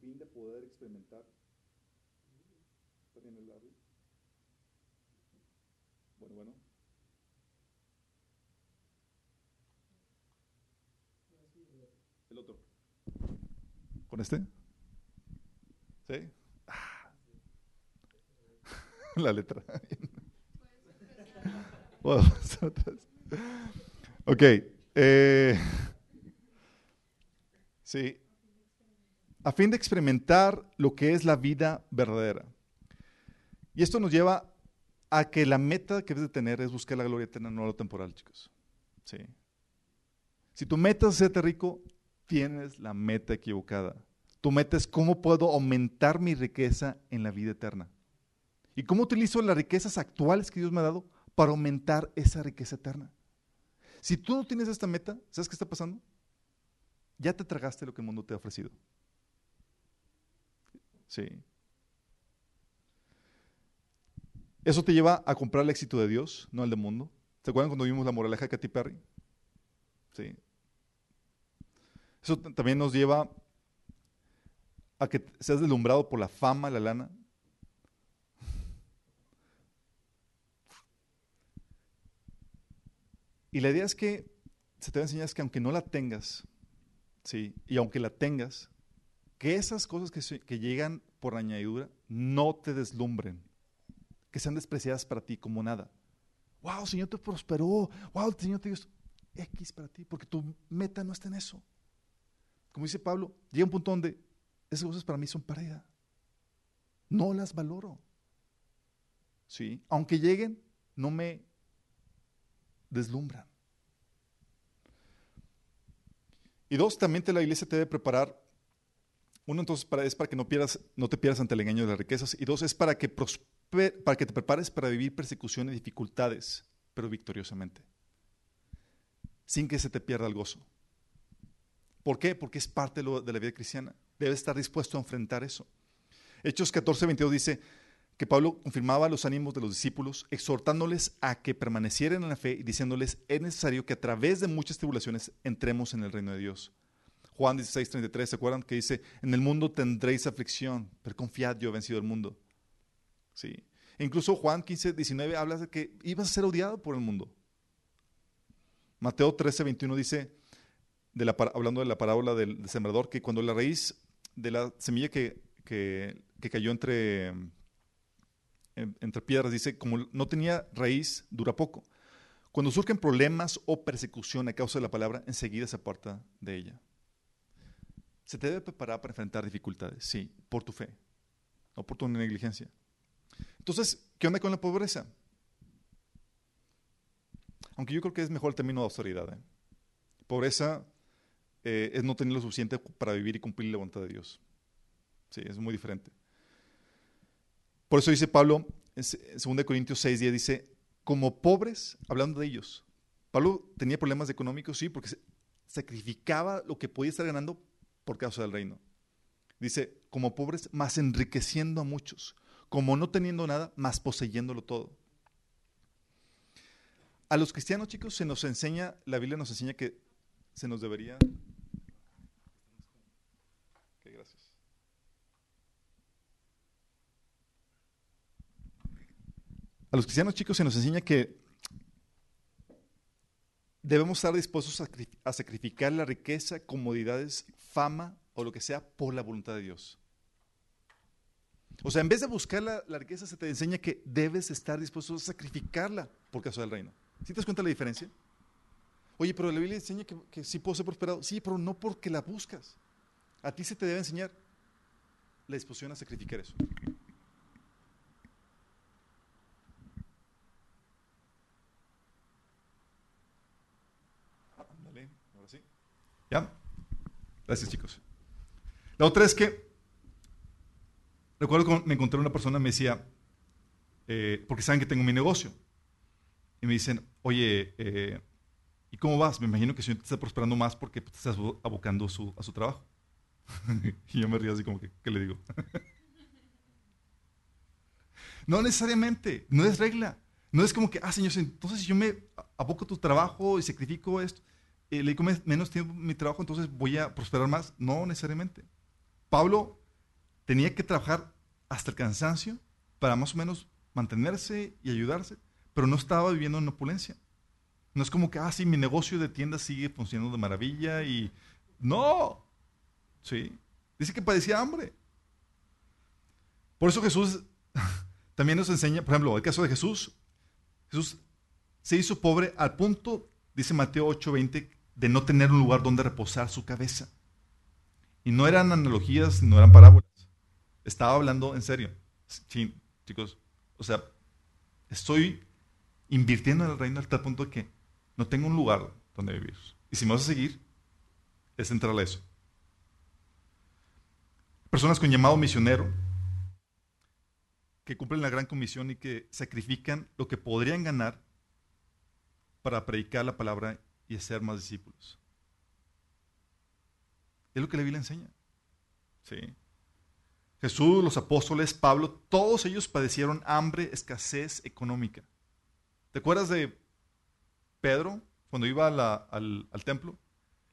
¿Con este? ¿Sí? La letra. ok. Eh, sí. A fin de experimentar lo que es la vida verdadera. Y esto nos lleva a que la meta que debes de tener es buscar la gloria eterna, no lo temporal, chicos. Sí. Si tu meta es hacerte rico, tienes la meta equivocada. Tu meta es cómo puedo aumentar mi riqueza en la vida eterna. ¿Y cómo utilizo las riquezas actuales que Dios me ha dado para aumentar esa riqueza eterna? Si tú no tienes esta meta, ¿sabes qué está pasando? Ya te tragaste lo que el mundo te ha ofrecido. Sí. Eso te lleva a comprar el éxito de Dios, no el del mundo. ¿Se acuerdan cuando vimos la moraleja de Katy Perry? Sí. Eso también nos lleva a que seas deslumbrado por la fama, la lana. Y la idea es que se te va a enseñar es que aunque no la tengas, ¿sí? y aunque la tengas, que esas cosas que, que llegan por añadidura no te deslumbren, que sean despreciadas para ti como nada. Wow, Señor te prosperó. Wow, Señor te dio X para ti, porque tu meta no está en eso. Como dice Pablo, llega un punto donde esas cosas para mí son pérdida. No las valoro. ¿Sí? Aunque lleguen, no me deslumbran. Y dos, también te, la iglesia te debe preparar. Uno, entonces, para, es para que no, pierdas, no te pierdas ante el engaño de las riquezas. Y dos, es para que, para que te prepares para vivir persecuciones y dificultades, pero victoriosamente. Sin que se te pierda el gozo. ¿Por qué? Porque es parte de, la vida cristiana. Debes estar dispuesto a enfrentar eso. Hechos 14, 22 dice, que Pablo confirmaba los ánimos de los discípulos, exhortándoles a que permanecieran en la fe y diciéndoles, es necesario que a través de muchas tribulaciones entremos en el reino de Dios. Juan 16, 33, ¿se acuerdan? Que dice, en el mundo tendréis aflicción, pero confiad, yo he vencido el mundo. Sí. E incluso Juan 15, 19 habla de que ibas a ser odiado por el mundo. Mateo 13, 21 dice, hablando de la parábola del, sembrador, que cuando la raíz de la semilla que, que cayó entre entre piedras, dice, como no tenía raíz, dura poco. Cuando surgen problemas o persecución a causa de la palabra, enseguida se aparta de ella. Se te debe preparar para enfrentar dificultades, sí, por tu fe, no por tu negligencia. Entonces, ¿qué onda con la pobreza? Aunque yo creo que es mejor el término de autoridad. ¿eh? Pobreza eh, es no tener lo suficiente para vivir y cumplir la voluntad de Dios. Sí, es muy diferente. Por eso dice Pablo, en 2 Corintios 6, 10, dice, como pobres, hablando de ellos. Pablo tenía problemas económicos, sí, porque sacrificaba lo que podía estar ganando por causa del reino. Dice, como pobres, más enriqueciendo a muchos, como no teniendo nada, más poseyéndolo todo. A los cristianos, chicos, se nos enseña, la Biblia nos enseña que se nos debería A los cristianos chicos se nos enseña que debemos estar dispuestos a, sacrificar la riqueza, comodidades, fama o lo que sea por la voluntad de Dios. O sea, en vez de buscar la, riqueza, se te enseña que debes estar dispuesto a sacrificarla por causa del reino. ¿Sí te das cuenta de la diferencia? Oye, pero la Biblia enseña que, que sí puedo ser prosperado. Sí, pero no porque la buscas. A ti se te debe enseñar la disposición a sacrificar eso. ¿Ya? Gracias, chicos. La otra es que, recuerdo que me encontré una persona, me decía, eh, porque saben que tengo mi negocio, y me dicen, oye, eh, ¿y cómo vas? Me imagino que si te está prosperando más porque te estás abocando a su trabajo. [laughs] y yo me río así como que, ¿qué le digo? [laughs] no necesariamente, no es regla. No es como que, ah, señor, entonces yo me aboco a tu trabajo y sacrifico esto eh, le come menos tiempo mi trabajo, entonces voy a prosperar más. No necesariamente. Pablo tenía que trabajar hasta el cansancio para más o menos mantenerse y ayudarse, pero no estaba viviendo en opulencia. No es como que, ah, sí, mi negocio de tienda sigue funcionando de maravilla y... No. Sí. Dice que padecía hambre. Por eso Jesús [laughs] también nos enseña, por ejemplo, el caso de Jesús. Jesús se hizo pobre al punto, dice Mateo 8:20, de no tener un lugar donde reposar su cabeza. Y no eran analogías, no eran parábolas. Estaba hablando en serio. Chicos, o sea, estoy invirtiendo en el reino hasta el punto que no tengo un lugar donde vivir. Y si me vas a seguir, es entrar a eso. Personas con llamado misionero que cumplen la gran comisión y que sacrifican lo que podrían ganar para predicar la palabra y ser más discípulos. Es lo que la Biblia enseña. ¿Sí? Jesús, los apóstoles, Pablo, todos ellos padecieron hambre, escasez económica. ¿Te acuerdas de Pedro cuando iba al, templo?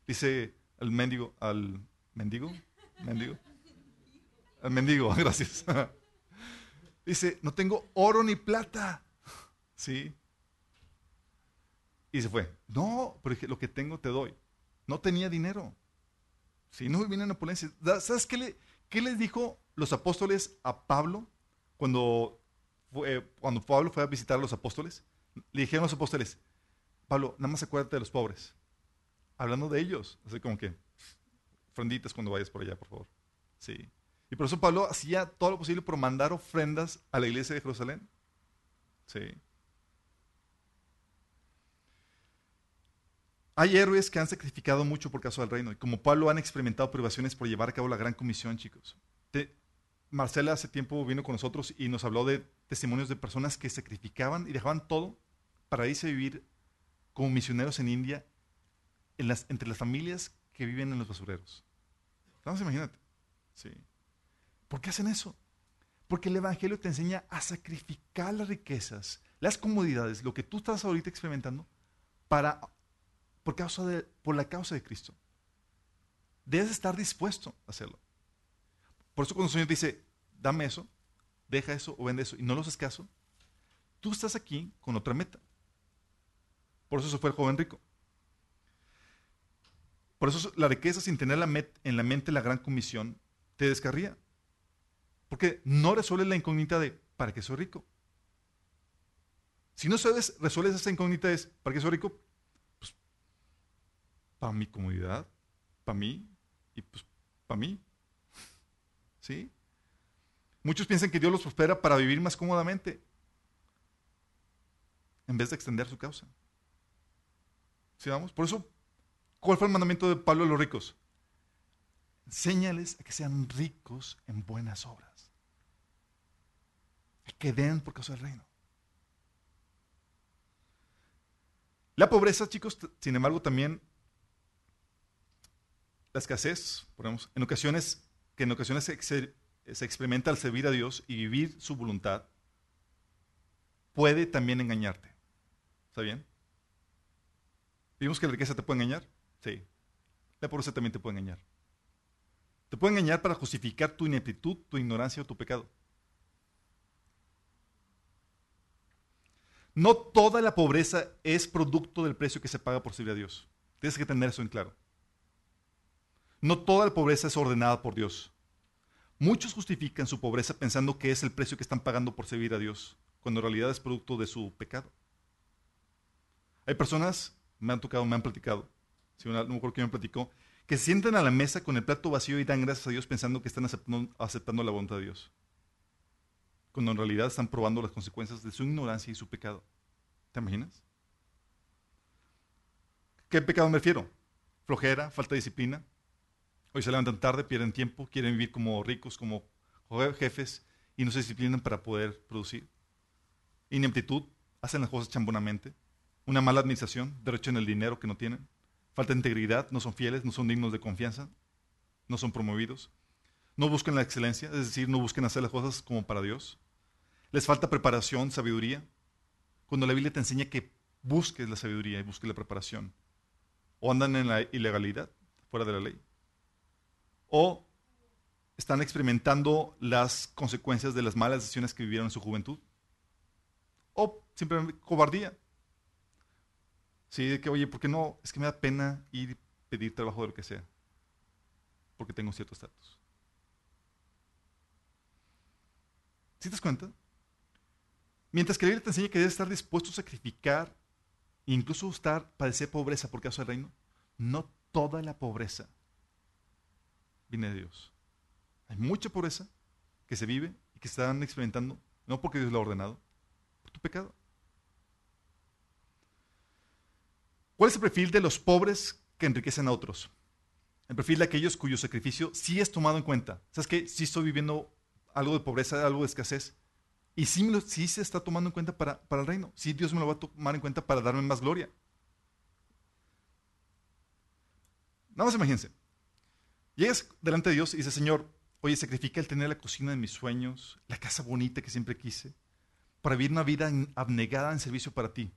Dice al mendigo, al mendigo, mendigo, Al mendigo, [laughs] gracias. Dice, no tengo oro ni plata. ¿Sí? Y se fue. No, pero lo que tengo te doy. No tenía dinero. Si no vivía en opulencia. ¿Sabes qué, le, qué les dijo los apóstoles a Pablo cuando, cuando Pablo fue a visitar a los apóstoles? Le dijeron a los apóstoles, Pablo, nada más acuérdate de los pobres. Hablando de ellos. Así como que, ofrenditas cuando vayas por allá, por favor. Sí. Y por eso Pablo hacía todo lo posible por mandar ofrendas a la iglesia de Jerusalén. Sí. Hay héroes que han sacrificado mucho por causa del reino y como Pablo han experimentado privaciones por llevar a cabo la gran comisión, chicos. Marcela hace tiempo vino con nosotros y nos habló de testimonios de personas que sacrificaban y dejaban todo para irse a vivir como misioneros en India entre las familias que viven en los basureros. Vamos, imagínate. Sí. ¿Por qué hacen eso? Porque el Evangelio te enseña a sacrificar las riquezas, las comodidades, lo que tú estás ahorita experimentando, para, por, causa de, por la causa de Cristo. Debes estar dispuesto a hacerlo. Por eso cuando el Señor dice, dame eso, deja eso o vende eso, y no lo haces caso, tú estás aquí con otra meta. Por eso se fue el joven rico. Por eso la riqueza sin tener en la mente la gran comisión te descarría. Porque no resuelves la incógnita de ¿para qué soy rico? Si no sabes, resuelves esa incógnita es ¿para qué soy rico? Para mi comodidad, para mí y pues para mí. ¿Sí? Muchos piensan que Dios los prospera para vivir más cómodamente en vez de extender su causa. ¿Sí vamos? Por eso, ¿cuál fue el mandamiento de Pablo a los ricos? Enséñales a que sean ricos en buenas obras que den por causa del reino. La pobreza, chicos, sin embargo, también la escasez, ponemos, en ocasiones, que en ocasiones se, se, experimenta al servir a Dios y vivir su voluntad, puede también engañarte. ¿Está bien? ¿Vimos que la riqueza te puede engañar? Sí. La pobreza también te puede engañar. Te puede engañar para justificar tu ineptitud, tu ignorancia o tu pecado. No toda la pobreza es producto del precio que se paga por servir a Dios. Tienes que tener eso en claro. No toda la pobreza es ordenada por Dios. Muchos justifican su pobreza pensando que es el precio que están pagando por servir a Dios, cuando en realidad es producto de su pecado. Hay personas, me han tocado, me han platicado, si no me acuerdo quién me platicó, que se sientan a la mesa con el plato vacío y dan gracias a Dios pensando que están aceptando, aceptando la voluntad de Dios cuando en realidad están probando las consecuencias de su ignorancia y su pecado. ¿Te imaginas? ¿Qué pecado me refiero? Flojera, falta de disciplina. Hoy se levantan tarde, pierden tiempo, quieren vivir como ricos, como jefes y no se disciplinan para poder producir. Ineptitud, hacen las cosas chambonamente. Una mala administración, en el dinero que no tienen. Falta de integridad, no son fieles, no son dignos de confianza, no son promovidos. No busquen la excelencia, es decir, no busquen hacer las cosas como para Dios. Les falta preparación, sabiduría. Cuando la Biblia te enseña que busques la sabiduría y busques la preparación. O andan en la ilegalidad, fuera de la ley. O están experimentando las consecuencias de las malas decisiones que vivieron en su juventud. O simplemente cobardía. Sí, de que, oye, ¿por qué no? Es que me da pena ir pedir trabajo de lo que sea. Porque tengo cierto estatus. ¿Sí te das cuenta? Mientras que la Biblia te enseña que debes estar dispuesto a sacrificar, incluso estar, padecer pobreza por causa del reino, no toda la pobreza viene de Dios. Hay mucha pobreza que se vive y que están experimentando, no porque Dios lo ha ordenado, por tu pecado. ¿Cuál es el perfil de los pobres que enriquecen a otros? El perfil de aquellos cuyo sacrificio sí es tomado en cuenta. ¿Sabes qué? Sí estoy viviendo algo de pobreza, algo de escasez. Y sí, se está tomando en cuenta para, para el reino. Sí, Dios me lo va a tomar en cuenta para darme más gloria. Nada más imagínense. Llegas delante de Dios y dices, Señor, oye, sacrifica el tener la cocina de mis sueños, la casa bonita que siempre quise, para vivir una vida abnegada en servicio para ti.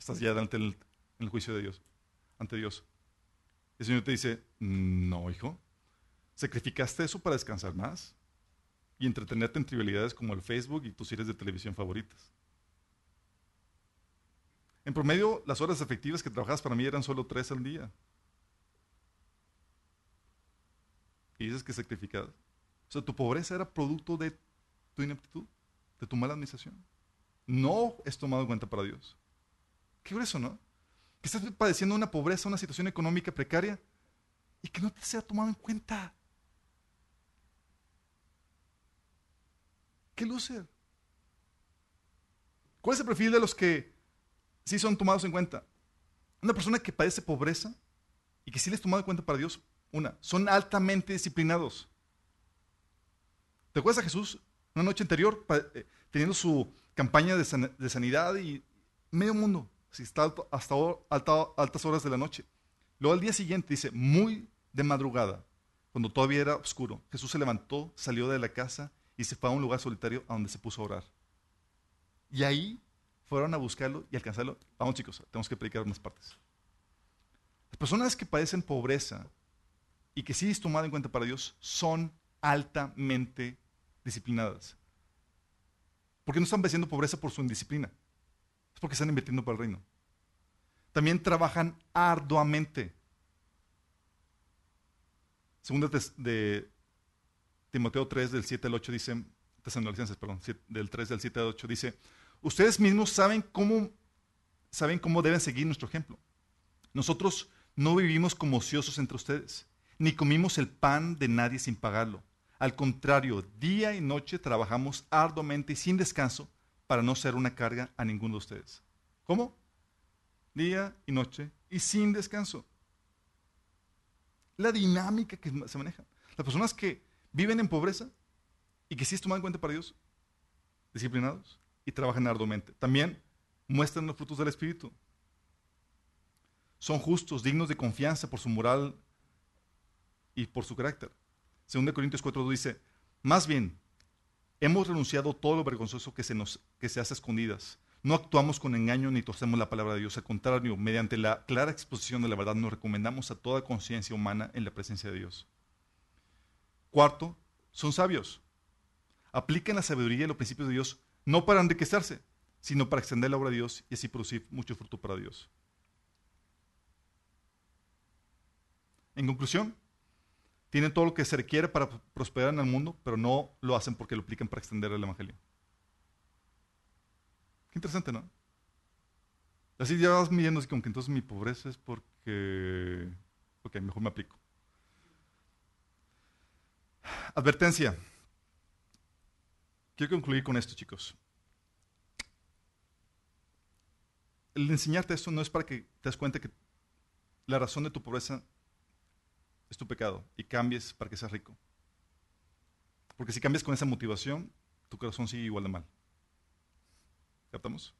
Estás ya delante del, el juicio de Dios, ante Dios. El Señor te dice, no, hijo, sacrificaste eso para descansar más. y entretenerte en trivialidades como el Facebook y tus series de televisión favoritas. En promedio, las horas efectivas que trabajabas para mí eran solo tres al día. Y dices que sacrificado. O sea, tu pobreza era producto de tu ineptitud, de tu mala administración. No es tomado en cuenta para Dios. Qué grueso, ¿no? Que estás padeciendo una pobreza, una situación económica precaria y que no te sea tomado en cuenta. ¿Qué loser? ¿Cuál es el perfil de los que sí son tomados en cuenta? Una persona que padece pobreza y que sí les tomado en cuenta para Dios. Una, son altamente disciplinados. ¿Te acuerdas a Jesús una noche anterior eh, teniendo su campaña de, sanidad y medio mundo? Si está hasta altas horas de la noche. Luego al día siguiente dice, muy de madrugada, cuando todavía era oscuro, Jesús se levantó, salió de la casa y se fue a un lugar solitario a donde se puso a orar. Y ahí fueron a buscarlo y alcanzarlo. Vamos chicos, tenemos que predicar unas partes. Las personas que padecen pobreza y que sí es tomada en cuenta para Dios son altamente disciplinadas. Porque no están padeciendo pobreza por su indisciplina. Es porque están invirtiendo para el reino. También trabajan arduamente. Segunda de Timoteo 3, del 7 al 8 dice, perdón, del 3 del 7 al 8 dice, ustedes mismos saben cómo, saben cómo deben seguir nuestro ejemplo. Nosotros no vivimos como ociosos entre ustedes, ni comimos el pan de nadie sin pagarlo. Al contrario, día y noche trabajamos arduamente y sin descanso para no ser una carga a ninguno de ustedes. ¿Cómo? Día y noche y sin descanso. La dinámica que se maneja. Las personas que viven en pobreza y que sí es tomado en cuenta para Dios, disciplinados y trabajan arduamente. También muestran los frutos del Espíritu. Son justos, dignos de confianza por su moral y por su carácter. Según de Corintios 4 dice, más bien, hemos renunciado todo lo vergonzoso que se, nos, que se hace a escondidas. No actuamos con engaño ni torcemos la palabra de Dios. Al contrario, mediante la clara exposición de la verdad nos recomendamos a toda conciencia humana en la presencia de Dios. Cuarto, son sabios. Aplican la sabiduría y los principios de Dios no para enriquecerse, sino para extender la obra de Dios y así producir mucho fruto para Dios. En conclusión, tienen todo lo que se requiere para prosperar en el mundo, pero no lo hacen porque lo aplican para extender el Evangelio. Qué interesante, ¿no? Así ya vas midiendo así como que entonces mi pobreza es porque... Ok, mejor me aplico. Advertencia. Quiero concluir con esto, chicos. El enseñarte esto no es para que te des cuenta que la razón de tu pobreza es tu pecado y cambies para que seas rico. Porque si cambias con esa motivación, tu corazón sigue igual de mal. ¿Captamos?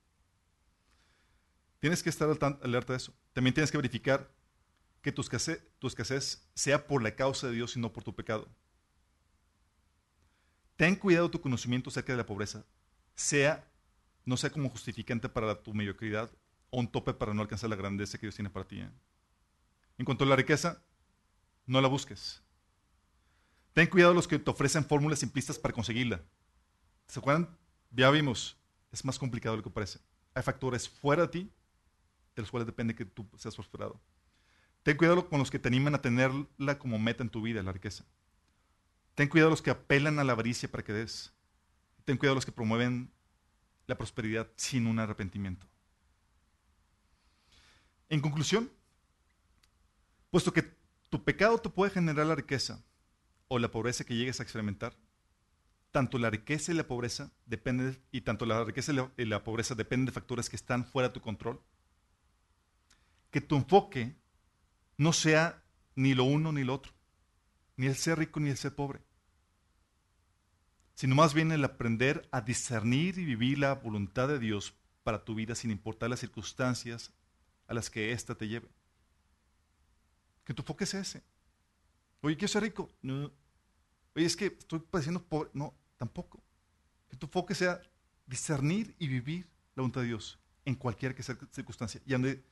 Tienes que estar alerta de eso. También tienes que verificar que tu escasez, tu escasez sea por la causa de Dios y no por tu pecado. Ten cuidado tu conocimiento acerca de la pobreza, sea, no sea como justificante para tu mediocridad o un tope para no alcanzar la grandeza que Dios tiene para ti. ¿eh? En cuanto a la riqueza, no la busques. Ten cuidado los que te ofrecen fórmulas simplistas para conseguirla. ¿Se acuerdan? Ya vimos, es más complicado de lo que parece. Hay factores fuera de ti de los cuales depende que tú seas prosperado. Ten cuidado con los que te animan a tenerla como meta en tu vida, la riqueza. Ten cuidado los que apelan a la avaricia para que des. Ten cuidado los que promueven la prosperidad sin un arrepentimiento. En conclusión, puesto que tu pecado te puede generar la riqueza o la pobreza que llegues a experimentar, tanto la riqueza y la pobreza dependen, y tanto la riqueza y la, pobreza dependen de factores que están fuera de tu control. Que tu enfoque no sea ni lo uno ni lo otro, ni el ser rico ni el ser pobre sino más bien el aprender a discernir y vivir la voluntad de Dios para tu vida sin importar las circunstancias a las que ésta te lleve. Que tu enfoque sea ese. Oye, quiero ser rico. No. Oye, es que estoy padeciendo pobre. No, tampoco. Que tu enfoque sea discernir y vivir la voluntad de Dios en cualquier que sea circunstancia y ande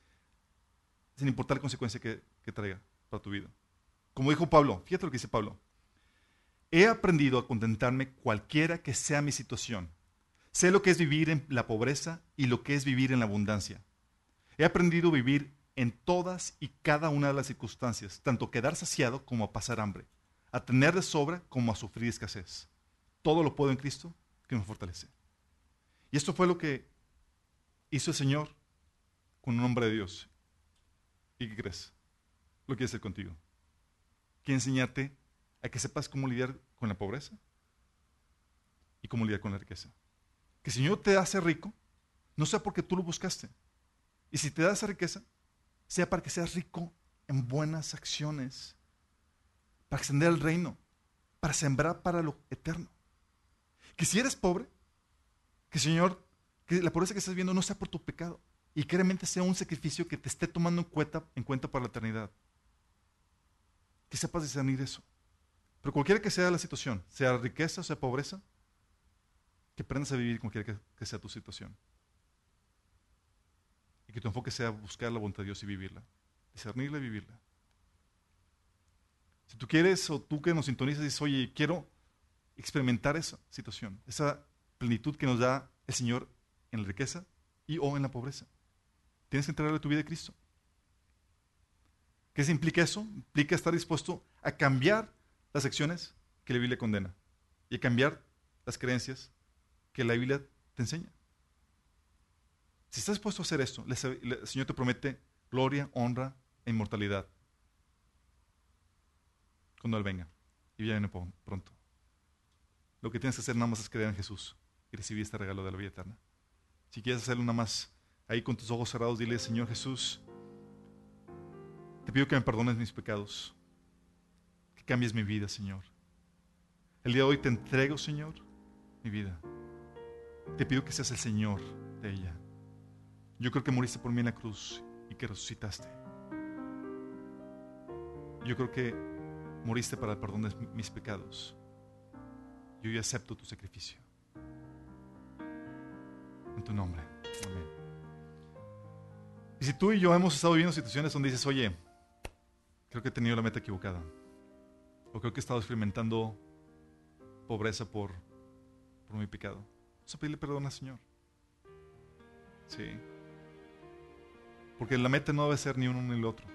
sin importar la consecuencia que, que traiga para tu vida. Como dijo Pablo, fíjate lo que dice Pablo. he aprendido a contentarme cualquiera que sea mi situación. Sé lo que es vivir en la pobreza y lo que es vivir en la abundancia. He aprendido a vivir en todas y cada una de las circunstancias, tanto quedar saciado como a pasar hambre, a tener de sobra como a sufrir escasez. Todo lo puedo en Cristo que me fortalece. Y esto fue lo que hizo el Señor con un hombre de Dios. ¿Y qué crees? Lo quiere hacer contigo. Quiere enseñarte a que sepas cómo lidiar con la pobreza y cómo lidiar con la riqueza. Que el Señor te hace rico, no sea porque tú lo buscaste. Y si te da esa riqueza, sea para que seas rico en buenas acciones, para extender el reino, para sembrar para lo eterno. Que si eres pobre, que Señor, que la pobreza que estás viendo no sea por tu pecado y que realmente sea un sacrificio que te esté tomando en cuenta, en cuenta para la eternidad. Que sepas discernir eso. Pero cualquiera que sea la situación, sea riqueza o sea pobreza, que aprendas a vivir cualquiera que sea tu situación y que tu enfoque sea buscar la voluntad de Dios y vivirla, discernirla y vivirla. Si tú quieres o tú que nos sintonizas dices, oye, quiero experimentar esa situación, esa plenitud que nos da el Señor en la riqueza y o en la pobreza, tienes que entregarle tu vida a Cristo. ¿Qué implica eso? Implica estar dispuesto a cambiar las acciones que la Biblia condena y a cambiar las creencias que la Biblia te enseña. Si estás dispuesto a hacer esto, el Señor te promete gloria, honra e inmortalidad cuando Él venga y viene pronto. Lo que tienes que hacer nada más es creer en Jesús y recibir este regalo de la vida eterna. Si quieres hacerlo nada más ahí con tus ojos cerrados, dile, Señor Jesús, te pido que me perdones mis pecados, que cambies mi vida, Señor. El día de hoy te entrego, Señor, mi vida. Te pido que seas el Señor de ella. Yo creo que moriste por mí en la cruz y que resucitaste. Yo creo que moriste para el perdón de mis pecados. Yo ya acepto tu sacrificio. En tu nombre. Amén. Y si tú y yo hemos estado viviendo situaciones donde dices, oye, creo que he tenido la meta equivocada. O creo que he estado experimentando pobreza por, por mi pecado. Vamos a pedirle perdón al Señor. Sí. Porque la meta no debe ser ni uno ni el otro.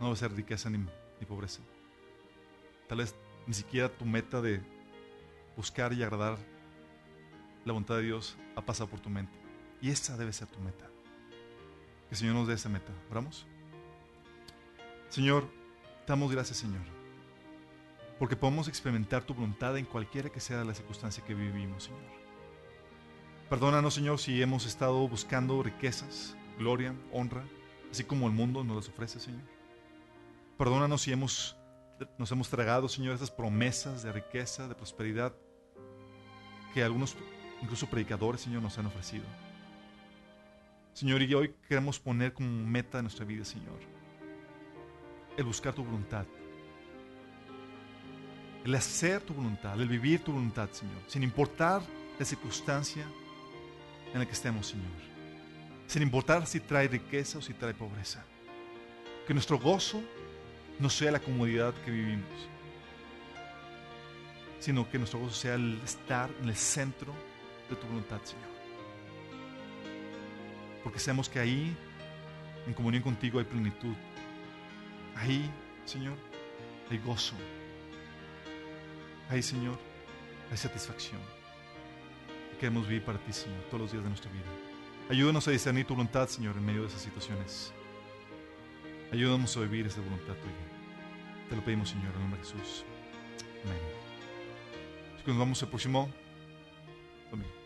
No debe ser riqueza ni, pobreza. Tal vez ni siquiera tu meta de buscar y agradar la voluntad de Dios ha pasado por tu mente. Y esa debe ser tu meta. Que Señor nos dé esa meta. ¿Oramos? Señor, damos gracias, Señor. Porque podemos experimentar tu voluntad en cualquiera que sea la circunstancia que vivimos, Señor. Perdónanos, Señor, si hemos estado buscando riquezas, gloria, honra, así como el mundo nos las ofrece, Señor. Perdónanos si hemos, nos hemos tragado, Señor, esas promesas de riqueza, de prosperidad, que algunos, incluso predicadores, Señor, nos han ofrecido. Señor, y hoy queremos poner como meta de nuestra vida, Señor, el buscar tu voluntad, el hacer tu voluntad, el vivir tu voluntad, Señor, sin importar la circunstancia en la que estemos, Señor sin importar si trae riqueza o si trae pobreza. Que nuestro gozo no sea la comodidad que vivimos, sino que nuestro gozo sea el estar en el centro de tu voluntad, Señor. Porque sabemos que ahí, en comunión contigo, hay plenitud. Ahí, Señor, hay gozo. Ahí, Señor, hay satisfacción. Y queremos vivir para ti, Señor, todos los días de nuestra vida. Ayúdanos a discernir tu voluntad, Señor, en medio de esas situaciones. Ayúdanos a vivir esa voluntad tuya. Te lo pedimos, Señor, en el nombre de Jesús. Amén. Así que nos vamos al próximo domingo.